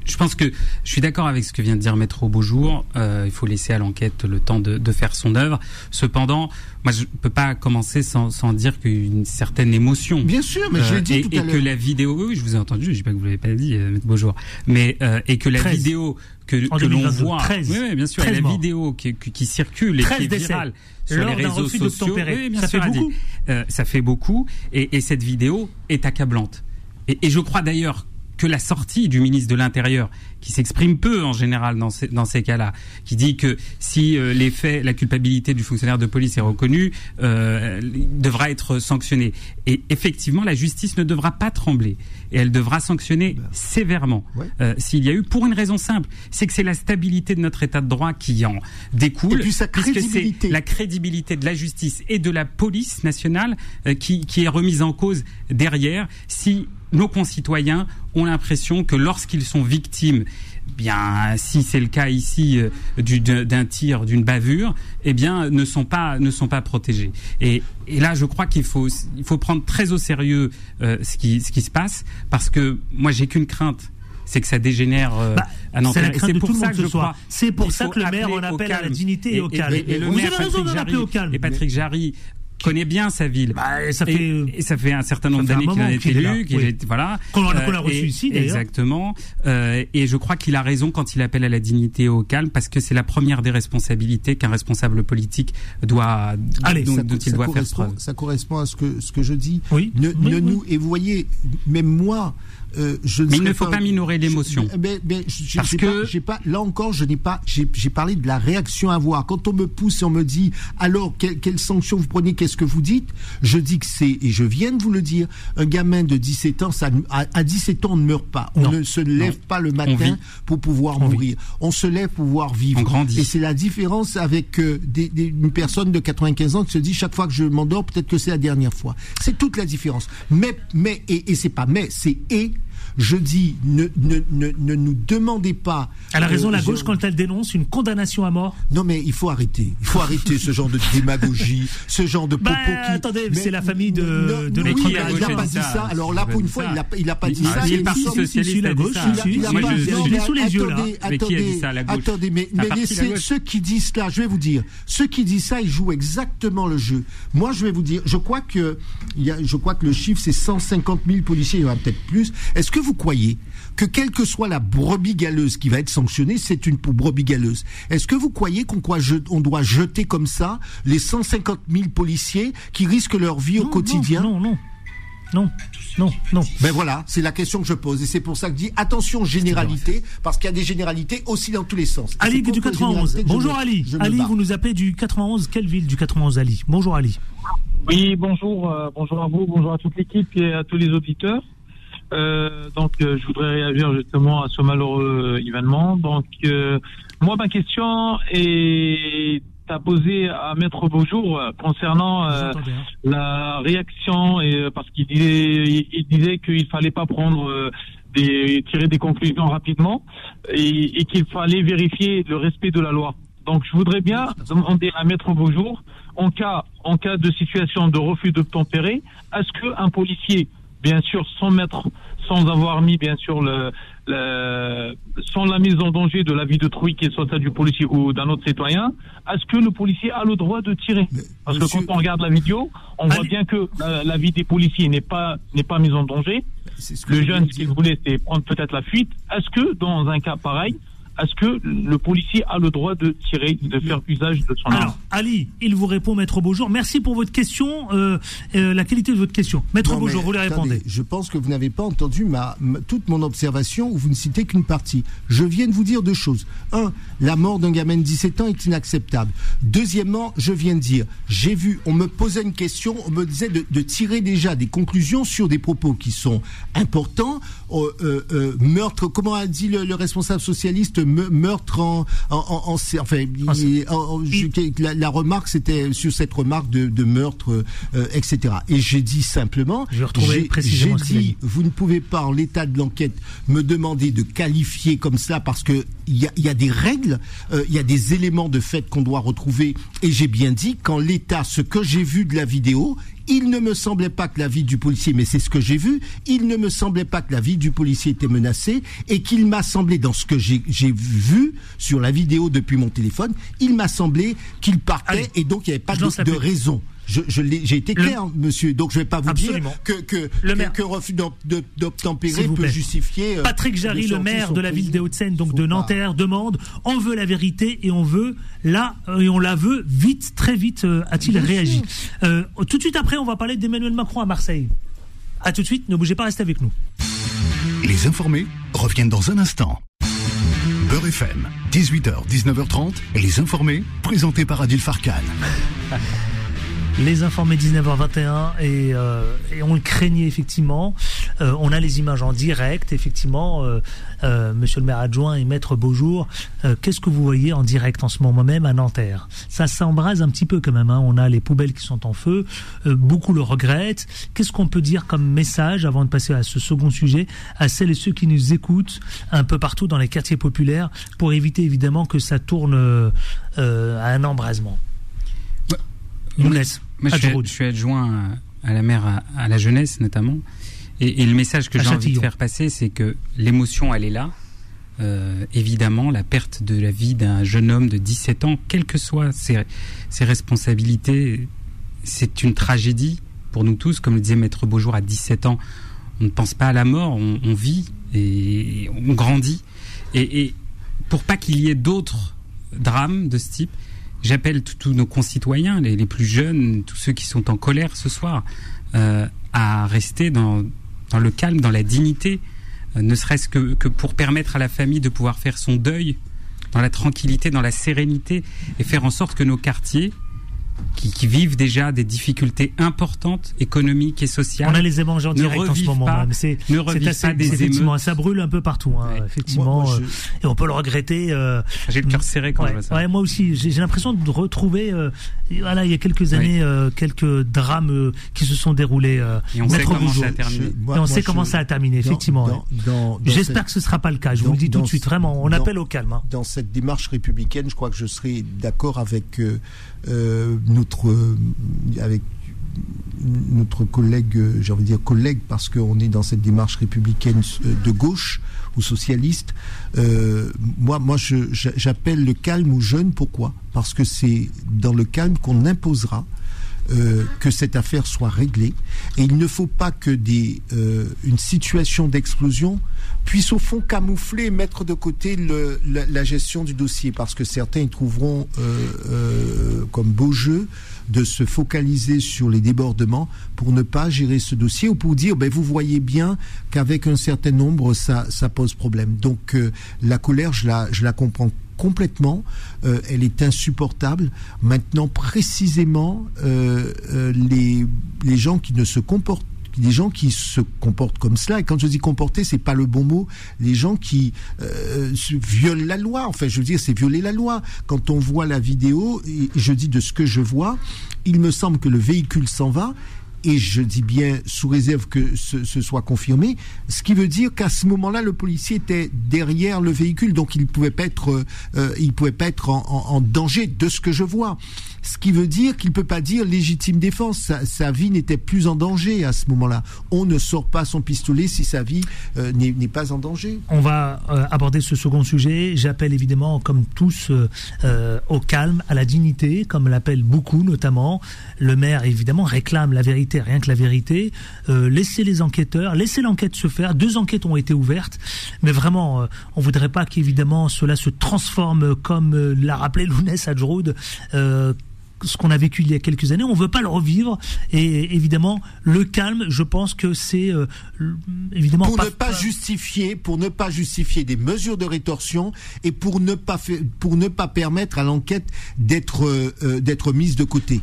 Je pense que je suis d'accord avec ce que vient de dire Maître Beaujour. Euh, il faut laisser à l'enquête le temps de, de faire son œuvre. Cependant, moi, je peux pas commencer sans, sans dire qu'une certaine émotion. Bien sûr, mais je l'ai dit et, tout et à que l'heure. la vidéo, oui, je vous ai entendu. Je dis pas que vous l'avez pas dit, euh, Maître Beaujour. Mais euh, et que la 13. vidéo que, que l'on 2022, voit, 13. oui, oui, bien sûr, et 13 la vidéo qui, circule et 13 qui est virale sur Lors les réseaux sociaux, oui, bien Ça sûr, fait beaucoup. Euh, ça fait beaucoup, et, et cette vidéo est accablante. Et, et je crois d'ailleurs que la sortie du ministre de l'Intérieur, qui s'exprime peu en général dans ces, dans ces cas-là, qui dit que si euh, les faits, la culpabilité du fonctionnaire de police est reconnue, euh, il devra être sanctionné. Et effectivement, la justice ne devra pas trembler. Et elle devra sanctionner sévèrement Ouais. euh, s'il y a eu, pour une raison simple, c'est que c'est la stabilité de notre État de droit qui en découle. Et puis sa puisque c'est la crédibilité de la justice et de la police nationale euh, qui, qui est remise en cause derrière si nos concitoyens ont l'impression que lorsqu'ils sont victimes bien si c'est le cas ici euh, du- d'un tir d'une bavure eh bien ne sont pas ne sont pas protégés et, et là je crois qu'il faut il faut prendre très au sérieux euh, ce qui ce qui se passe parce que moi j'ai qu'une crainte c'est que ça dégénère euh, Bah, à Nanterre. c'est Et pour ça que je crois C'est pour ça que le maire en appelle à la dignité et au calme. Et, le Vous maire avez raison Patrick Jarry- au calme. Et Patrick Jarry connaît bien sa ville. Bah, ça fait- et, ça fait un certain nombre d'années qu'il a été élu, qu'il oui. est- voilà. Qu'on l'a- Euh, reçu et- ici, d'ailleurs. Exactement. Euh, et je crois qu'il a raison quand il appelle à la dignité et au calme, parce que c'est la première des responsabilités qu'un responsable politique doit, Allez, ça, dont il doit faire correspond, preuve. ça correspond à ce que, ce que je dis. Oui. Ne, Oui, ne oui. nous, et vous voyez, même moi, euh, je ne Mais il ne faut pas minorer l'émotion. Mais- mais Parce que- pas- là encore, je n'ai pas, j'ai parlé de la réaction à avoir. Quand on me pousse et on me dit, alors, quelle, quelle sanction vous prenez, qu'est-ce que vous dites Je dis que c'est, et je viens de vous le dire, un gamin de 17 ans, ça, à, à 17 ans, on ne meurt pas. On Non. ne se lève pas le matin pour pouvoir On vit. mourir. On se lève pour pouvoir vivre. On grandit. Et c'est la différence avec euh, des- des- une personne de 95 ans qui se dit chaque fois que je m'endors, peut-être que c'est la dernière fois. C'est toute la différence. Mais, mais et, et c'est pas mais, c'est et. Je dis, ne, ne, ne, ne nous demandez pas. Elle a raison, euh, la gauche, quand elle dénonce une condamnation à mort. Non, mais il faut arrêter. Il faut arrêter ce genre de démagogie, ce genre de Bah, propos qui. attendez, c'est la famille de- Non, de oui, il a- n'a pas a dit ça. ça. Alors là, pour une fois, il n'a a pas dit Ah, ça. Il a Parti ça. socialiste la a gauche, ça. Il a- a sous les yeux, là. attendez, a attendez, ça, mais, la laissez ceux qui disent cela, je vais vous dire, ceux qui disent ça, ils jouent exactement le jeu. Moi, je vais vous dire, je crois que, a, je crois que le chiffre, c'est 150 000 policiers, il y en aura peut-être plus. Est-ce que vous croyez que quelle que soit la brebis galeuse qui va être sanctionnée, c'est une brebis galeuse? Est-ce que vous croyez qu'on on doit jeter comme ça les 150 000 policiers qui risquent leur vie au quotidien? Non, non, non. non, non, non. Ben voilà, c'est la question que je pose. Et c'est pour ça que je dis attention généralité, parce qu'il y a des généralités aussi dans tous les sens. Et Ali du contre les 91. généralités que je Bonjour me- Ali. Ali, vous nous appelez du 91. Quelle ville du 91 Ali? Bonjour Ali. Oui, bonjour, euh, bonjour à vous, bonjour à toute l'équipe et à tous les auditeurs. Euh, donc, euh, je voudrais réagir justement à ce malheureux euh, événement. Donc, euh, moi, ma question est à poser à Maître Beaujour euh, concernant euh, la réaction, et, parce qu'il disait, il- il disait qu'il fallait pas prendre des, tirer des conclusions rapidement et, et qu'il fallait vérifier le respect de la loi. Donc, je voudrais bien demander à Maître Beaujour, en cas, en cas de situation de refus d'obtempérer, est-ce qu'un policier, bien sûr, sans mettre, sans avoir mis, bien sûr, le, le- sans la mise en danger de la vie de Trouille, qu'il soit celle du policier ou d'un autre citoyen, est-ce que le policier a le droit de tirer Parce que quand on regarde la vidéo, on voit bien que la, la vie des policiers n'est pas, n'est pas mise en danger. Le jeune, ce qu'il voulait, c'est prendre peut-être la fuite. Est-ce que, dans un cas pareil, est-ce que le policier a le droit de tirer, de faire usage de son arme Alors, Ali, il vous répond, Maître Beaujour. Merci pour votre question, euh, euh, la qualité de votre question. Maître Non, Beaujour, mais vous attendez, répondez. Je pense que vous n'avez pas entendu ma, ma- toute mon observation où vous ne citez qu'une partie. Je viens de vous dire deux choses. Un, la mort d'un gamin de 17 ans est inacceptable. Deuxièmement, je viens de dire, j'ai vu, on me posait une question, on me disait de, de tirer déjà des conclusions sur des propos qui sont importants. Euh, euh, euh, meurtre, comment a dit le, le responsable socialiste, me- meurtre en, en, en- en- c'est- enfin, il- la, la remarque c'était sur cette remarque de, de meurtre, euh, etc. Et j'ai dit simplement, Je vais retrouver j'ai dit, vous ne pouvez pas en l'état de l'enquête me demander de qualifier comme ça parce que il y a, y a des règles, euh, il y a des éléments de fait qu'on doit retrouver. Et j'ai bien dit qu'en l'état, ce que j'ai vu de la vidéo, il ne me semblait pas que la vie du policier, mais c'est ce que j'ai vu, il ne me semblait pas que la vie du policier était menacée et qu'il m'a semblé, dans ce que j'ai vu sur la vidéo depuis mon téléphone, il m'a semblé qu'il partait et donc il n'y avait pas de, raison. Je, j'ai été Le- clair, monsieur, donc je vais pas vous Absolument. dire que, que, Le maire. que refus d'obtempérer peut plaît. justifier. euh, Patrick Jarry, le maire de la ville des. Hauts-de-Seine, donc de Nanterre, demande on veut la vérité et on veut là et on la veut vite, très vite, euh, a-t-il réagi. Euh, tout de suite après, on va parler d'Emmanuel Macron à Marseille. À tout de suite, ne bougez pas, restez avec nous. Les informés reviennent dans un instant. Beurre FM, 18h, 19h30, et les informés, présentés par Adil Farkan. Les informés 19h21 et, euh, et on le craignait effectivement. Euh, on a les images en direct, effectivement. Euh, euh, Monsieur le maire adjoint et maître Beaujour, qu'est-ce que vous voyez en direct en ce moment même à Nanterre? Ça s'embrase un petit peu quand même. hein. On a les poubelles qui sont en feu. Beaucoup le regrettent. Qu'est-ce qu'on peut dire comme message avant de passer à ce second sujet à celles et ceux qui nous écoutent un peu partout dans les quartiers populaires pour éviter évidemment que ça tourne à un embrasement? Younes, Moi, je suis, Adjoud. je suis adjoint à, la maire, à, à la jeunesse notamment. Et, et le message que j'ai envie de faire passer, c'est que l'émotion, elle est là. Euh, évidemment, la perte de la vie d'un jeune homme de 17 ans, quelles que soient ses, ses responsabilités, c'est une tragédie pour nous tous. Comme le disait Maître Beaujour, à 17 ans, on ne pense pas à la mort, on, on vit et on grandit. Et, et pour pas qu'il y ait d'autres drames de ce type, j'appelle tous- nos concitoyens, les, plus jeunes, tous ceux qui sont en colère ce soir, euh, à rester dans, le calme, dans la dignité, euh, ne serait-ce que pour permettre à la famille de pouvoir faire son deuil dans la tranquillité, dans la sérénité, et faire en sorte que nos quartiers, qui, qui vivent déjà des difficultés importantes, économiques et sociales, On a les images en ne direct en ce moment pas- même. C'est ne c'est assez, pas des effectivement, émeutes. ça brûle un peu partout, hein, effectivement. Moi, moi, euh, et on peut le regretter. euh, J'ai le cœur serré quand ouais, je vois ça. ouais, moi aussi, j'ai j'ai l'impression de retrouver, euh, voilà, il y a quelques années, euh, quelques drames euh, qui se sont déroulés. euh, Et on sait comment ça a terminé. Moi- on sait je- comment ça a terminé, dans- effectivement. dans- dans- J'espère cette- que ce sera pas le cas. Je vous le dis tout de suite, vraiment. On appelle au calme. hein. Dans cette démarche républicaine, je crois que je serai d'accord avec euh, euh, euh, avec notre collègue, euh, j'ai envie de dire collègue, parce qu'on est dans cette démarche républicaine euh, de gauche ou socialiste. Moi, moi, j'appelle le calme aux jeunes. Pourquoi? Parce que c'est dans le calme qu'on imposera euh, que cette affaire soit réglée. Et il ne faut pas que des, euh, une situation d'explosion puisse au fond camoufler et mettre de côté le, la, gestion du dossier, parce que certains y trouveront euh, comme beau jeu de se focaliser sur les débordements pour ne pas gérer ce dossier ou pour dire, ben, vous voyez bien qu'avec un certain nombre, ça, ça pose problème. Donc la colère, je la, je la comprends complètement, euh, elle est insupportable. Maintenant, précisément, euh, euh, les, les gens qui ne se comportent des gens qui se comportent comme cela, et quand je dis comporter, c'est pas le bon mot, les gens qui violent la loi, enfin je veux dire, c'est violer la loi. Quand on voit la vidéo, je dis de ce que je vois, il me semble que le véhicule s'en va, et je dis bien sous réserve que ce, ce soit confirmé, ce qui veut dire qu'à ce moment-là, le policier était derrière le véhicule, donc il pouvait pas être, euh, euh, il pouvait pas être en, en- en danger de ce que je vois. Ce qui veut dire qu'il peut pas dire légitime défense. Sa, vie n'était plus en danger à ce moment-là. On ne sort pas son pistolet si sa vie euh, n'est pas en danger. On va euh, aborder ce second sujet. J'appelle évidemment, comme tous, euh, euh, au calme, à la dignité, comme l'appellent beaucoup notamment. Le maire, évidemment, réclame la vérité, rien que la vérité. Laissez les enquêteurs, laissez l'enquête se faire. Deux enquêtes ont été ouvertes, mais vraiment, on voudrait pas qu'évidemment cela se transforme comme l'a rappelé Lounès Adjroud. Ce qu'on a vécu il y a quelques années, on veut pas le revivre. Et évidemment le calme, je pense que c'est euh, évidemment pour ne pas justifier, pour ne pas justifier des mesures de rétorsion et pour ne pas pour ne pas permettre à l'enquête d'être euh, d'être mise de côté.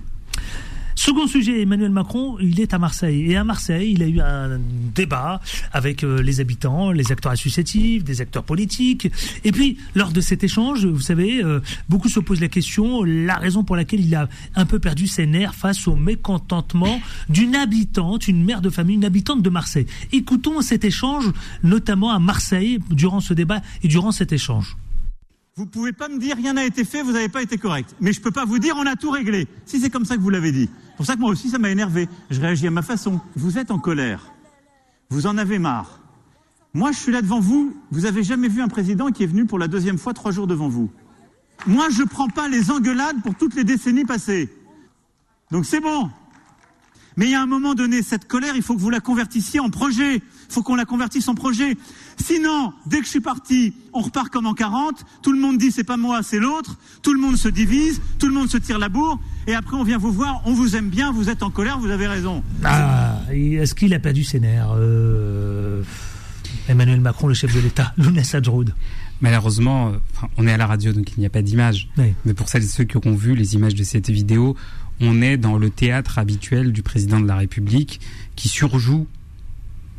Second sujet, Emmanuel Macron, il est à Marseille. Et à Marseille, il a eu un débat avec euh, les habitants, les acteurs associatifs, des acteurs politiques. Et puis, lors de cet échange, vous savez, euh, beaucoup se posent la question, la raison pour laquelle il a un peu perdu ses nerfs face au mécontentement d'une habitante, une mère de famille, une habitante de Marseille. Écoutons cet échange, notamment à Marseille, durant ce débat et durant cet échange. Vous pouvez pas me dire rien n'a été fait, vous n'avez pas été correct. Mais je peux pas vous dire on a tout réglé. Si c'est comme ça que vous l'avez dit. C'est pour ça que moi aussi ça m'a énervé. Je réagis à ma façon. Vous êtes en colère. Vous en avez marre. Moi je suis là devant vous. Vous avez jamais vu un président qui est venu pour la deuxième fois trois jours devant vous. Moi je prends pas les engueulades pour toutes les décennies passées. Donc c'est bon. Mais il y a un moment donné, cette colère, il faut que vous la convertissiez en projet. Il faut qu'on la convertisse en projet. Sinon, dès que je suis parti, on repart comme en 40. Tout le monde dit c'est pas moi, c'est l'autre. Tout le monde se divise. Tout le monde se tire la bourre. Et après, on vient vous voir. On vous aime bien. Vous êtes en colère. Vous avez raison. Ah, est-ce qu'il a perdu ses nerfs euh, Emmanuel Macron, le chef de l'État, Lounès Adjroud. Malheureusement, euh, on est à la radio, donc il n'y a pas d'image. Oui. Mais pour celles et ceux qui auront vu les images de cette vidéo, on est dans le théâtre habituel du président de la République qui surjoue.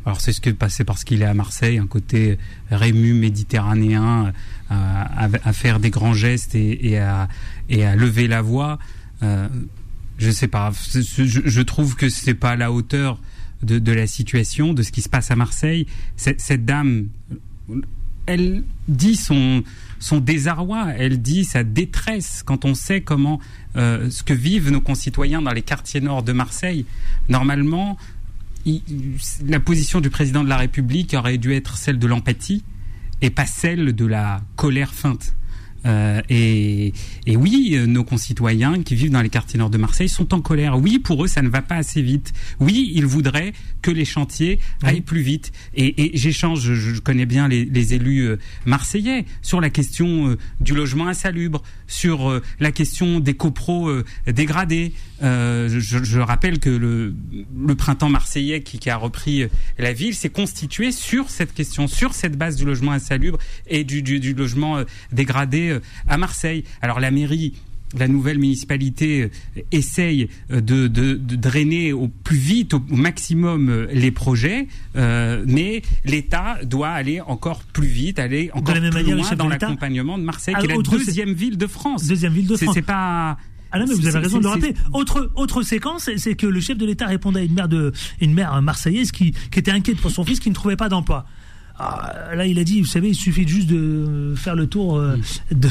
Alors c'est ce que c'est parce qu'il est à Marseille, un côté rému méditerranéen, euh, à, faire des grands gestes et, à, et à lever la voix. Euh, je sais pas. Je, trouve que c'est pas à la hauteur de, la situation, de ce qui se passe à Marseille. Cette, cette dame, elle dit son, son désarroi, elle dit sa détresse quand on sait comment euh, ce que vivent nos concitoyens dans les quartiers nord de Marseille. Normalement, la position du président de la République aurait dû être celle de l'empathie et pas celle de la colère feinte. Euh, et, et oui, euh, nos concitoyens qui vivent dans les quartiers nord de Marseille sont en colère. Oui, pour eux, ça ne va pas assez vite. Oui, ils voudraient que les chantiers aillent plus vite. Et, et j'échange, je, je connais bien les, les élus euh, marseillais sur la question euh, du logement insalubre, sur euh, la question des copros dégradés. Je, je rappelle que le, le printemps marseillais qui, qui a repris la ville s'est constitué sur cette question, sur cette base du logement insalubre et du, du, du logement dégradé euh, à Marseille. Alors la mairie la nouvelle municipalité euh, essaye euh, de, de, de drainer au plus vite, au, maximum les projets, euh, mais l'État doit aller encore plus vite, aller encore la même plus manière, loin dans l'accompagnement de Marseille, qui est la deuxième ville de France. Deuxième ville de France. C'est pas. Ah non, mais vous avez raison de le rappeler. Autre, autre séquence, c'est- c'est que le chef de l'État répondait à une mère, de, une mère marseillaise qui, qui était inquiète pour son fils qui ne trouvait pas d'emploi. Ah, là, il a dit, vous savez, il suffit juste de faire le tour euh, de,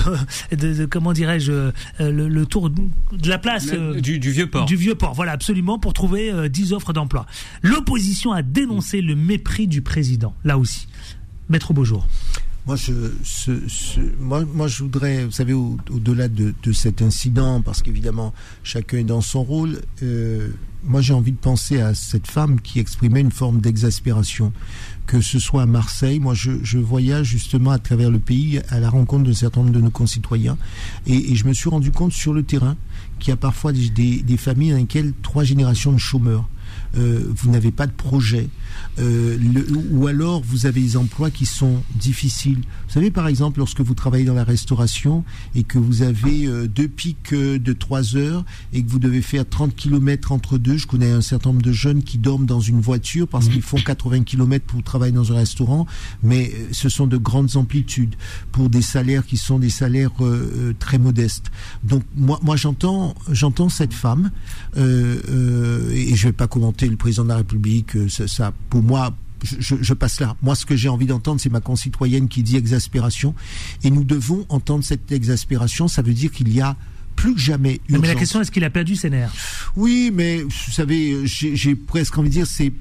de- de- comment dirais-je, euh, le, le tour de la place euh, du, du vieux port. du vieux port. Voilà, absolument, pour trouver euh, 10 offres d'emploi. L'opposition a dénoncé le mépris du président, là aussi. Maître Beaujour. Moi, je, ce, ce, moi, moi, je voudrais, vous savez, au- au-delà de, de cet incident, parce qu'évidemment, chacun est dans son rôle, euh, moi, j'ai envie de penser à cette femme qui exprimait une forme d'exaspération. Que ce soit à Marseille, moi, je, voyage justement à travers le pays à la rencontre d'un certain nombre de nos concitoyens, et, je me suis rendu compte sur le terrain qu'il y a parfois des familles dans lesquelles trois générations de chômeurs. Euh, vous n'avez pas de projet, euh, ou alors vous avez des emplois qui sont difficiles. Vous savez, par exemple, lorsque vous travaillez dans la restauration et que vous avez euh, deux pics euh, de 3 heures et que vous devez faire 30 km entre deux, je connais un certain nombre de jeunes qui dorment dans une voiture parce qu'ils font 80 km pour travailler dans un restaurant, mais ce sont de grandes amplitudes pour des salaires qui sont des salaires très modestes. Donc moi, moi j'entends, j'entends cette femme et je vais pas commenter le président de la République. euh, Ça, ça, pour moi, je, passe là. Moi, ce que j'ai envie d'entendre, c'est ma concitoyenne qui dit exaspération, et nous devons entendre cette exaspération. Ça veut dire qu'il y a plus que jamais Non, mais la urgence. question, est-ce qu'il a perdu ses nerfs? Oui, mais vous savez, j'ai j'ai presque envie de dire, c'est,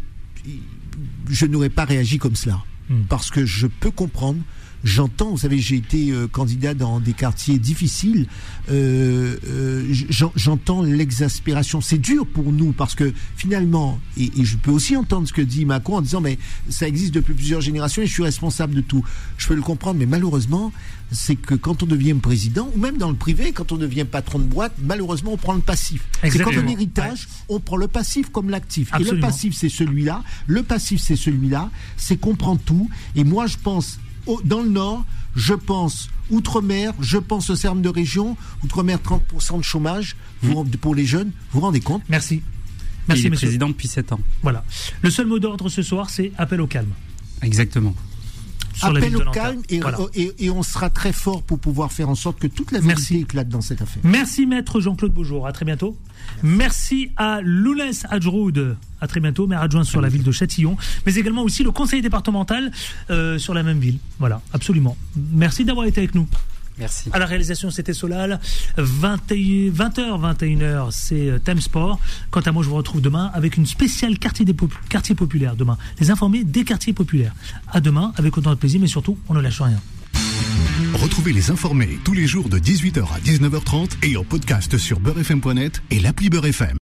je n'aurais pas réagi comme cela, parce que je peux comprendre. J'entends, vous savez, j'ai été euh, candidat dans des quartiers difficiles. euh, euh, j'en- J'entends l'exaspération. C'est dur pour nous parce que finalement, et, et je peux aussi entendre ce que dit Macron en disant, mais ça existe depuis plusieurs générations et je suis responsable de tout. Je peux le comprendre, mais malheureusement, c'est que quand on devient président, ou même dans le privé, quand on devient patron de boîte, malheureusement, on prend le passif. C'est comme Exactement. un héritage, on prend le passif comme l'actif. Et le passif, c'est celui-là. Le passif, c'est celui-là. C'est qu'on prend tout. Et moi, je pense, au- dans le Nord, je pense Outre-mer, je pense au CERN de région. Outre-mer, 30% de chômage vous- pour les jeunes. Vous vous rendez compte Merci. Merci, il est monsieur. président depuis 7 ans. Voilà. Le seul mot d'ordre ce soir, c'est appel au calme. Exactement. Sur la Appel ville de au calme et, Voilà. et- et on sera très fort pour pouvoir faire en sorte que toute la vérité éclate dans cette affaire. Merci maître Jean-Claude Beaujour, à très bientôt. Merci, à Loulès Adjroud, à très bientôt, maire adjoint sur la ville de Châtillon, mais également aussi le conseil départemental euh, sur la même ville. Voilà, absolument. Merci d'avoir été avec nous. Merci. À la réalisation, c'était Solal. 20h, 21h, c'est euh, Thème Sport. Quant à moi, je vous retrouve demain avec une spéciale quartier, des pop- quartier populaire. Demain, les informés des quartiers populaires. À demain, avec autant de plaisir, mais surtout, on ne lâche rien. Retrouvez les informés tous les jours de 18h à 19h30 et en podcast sur beurrefm.net et l'appli Beurrefm.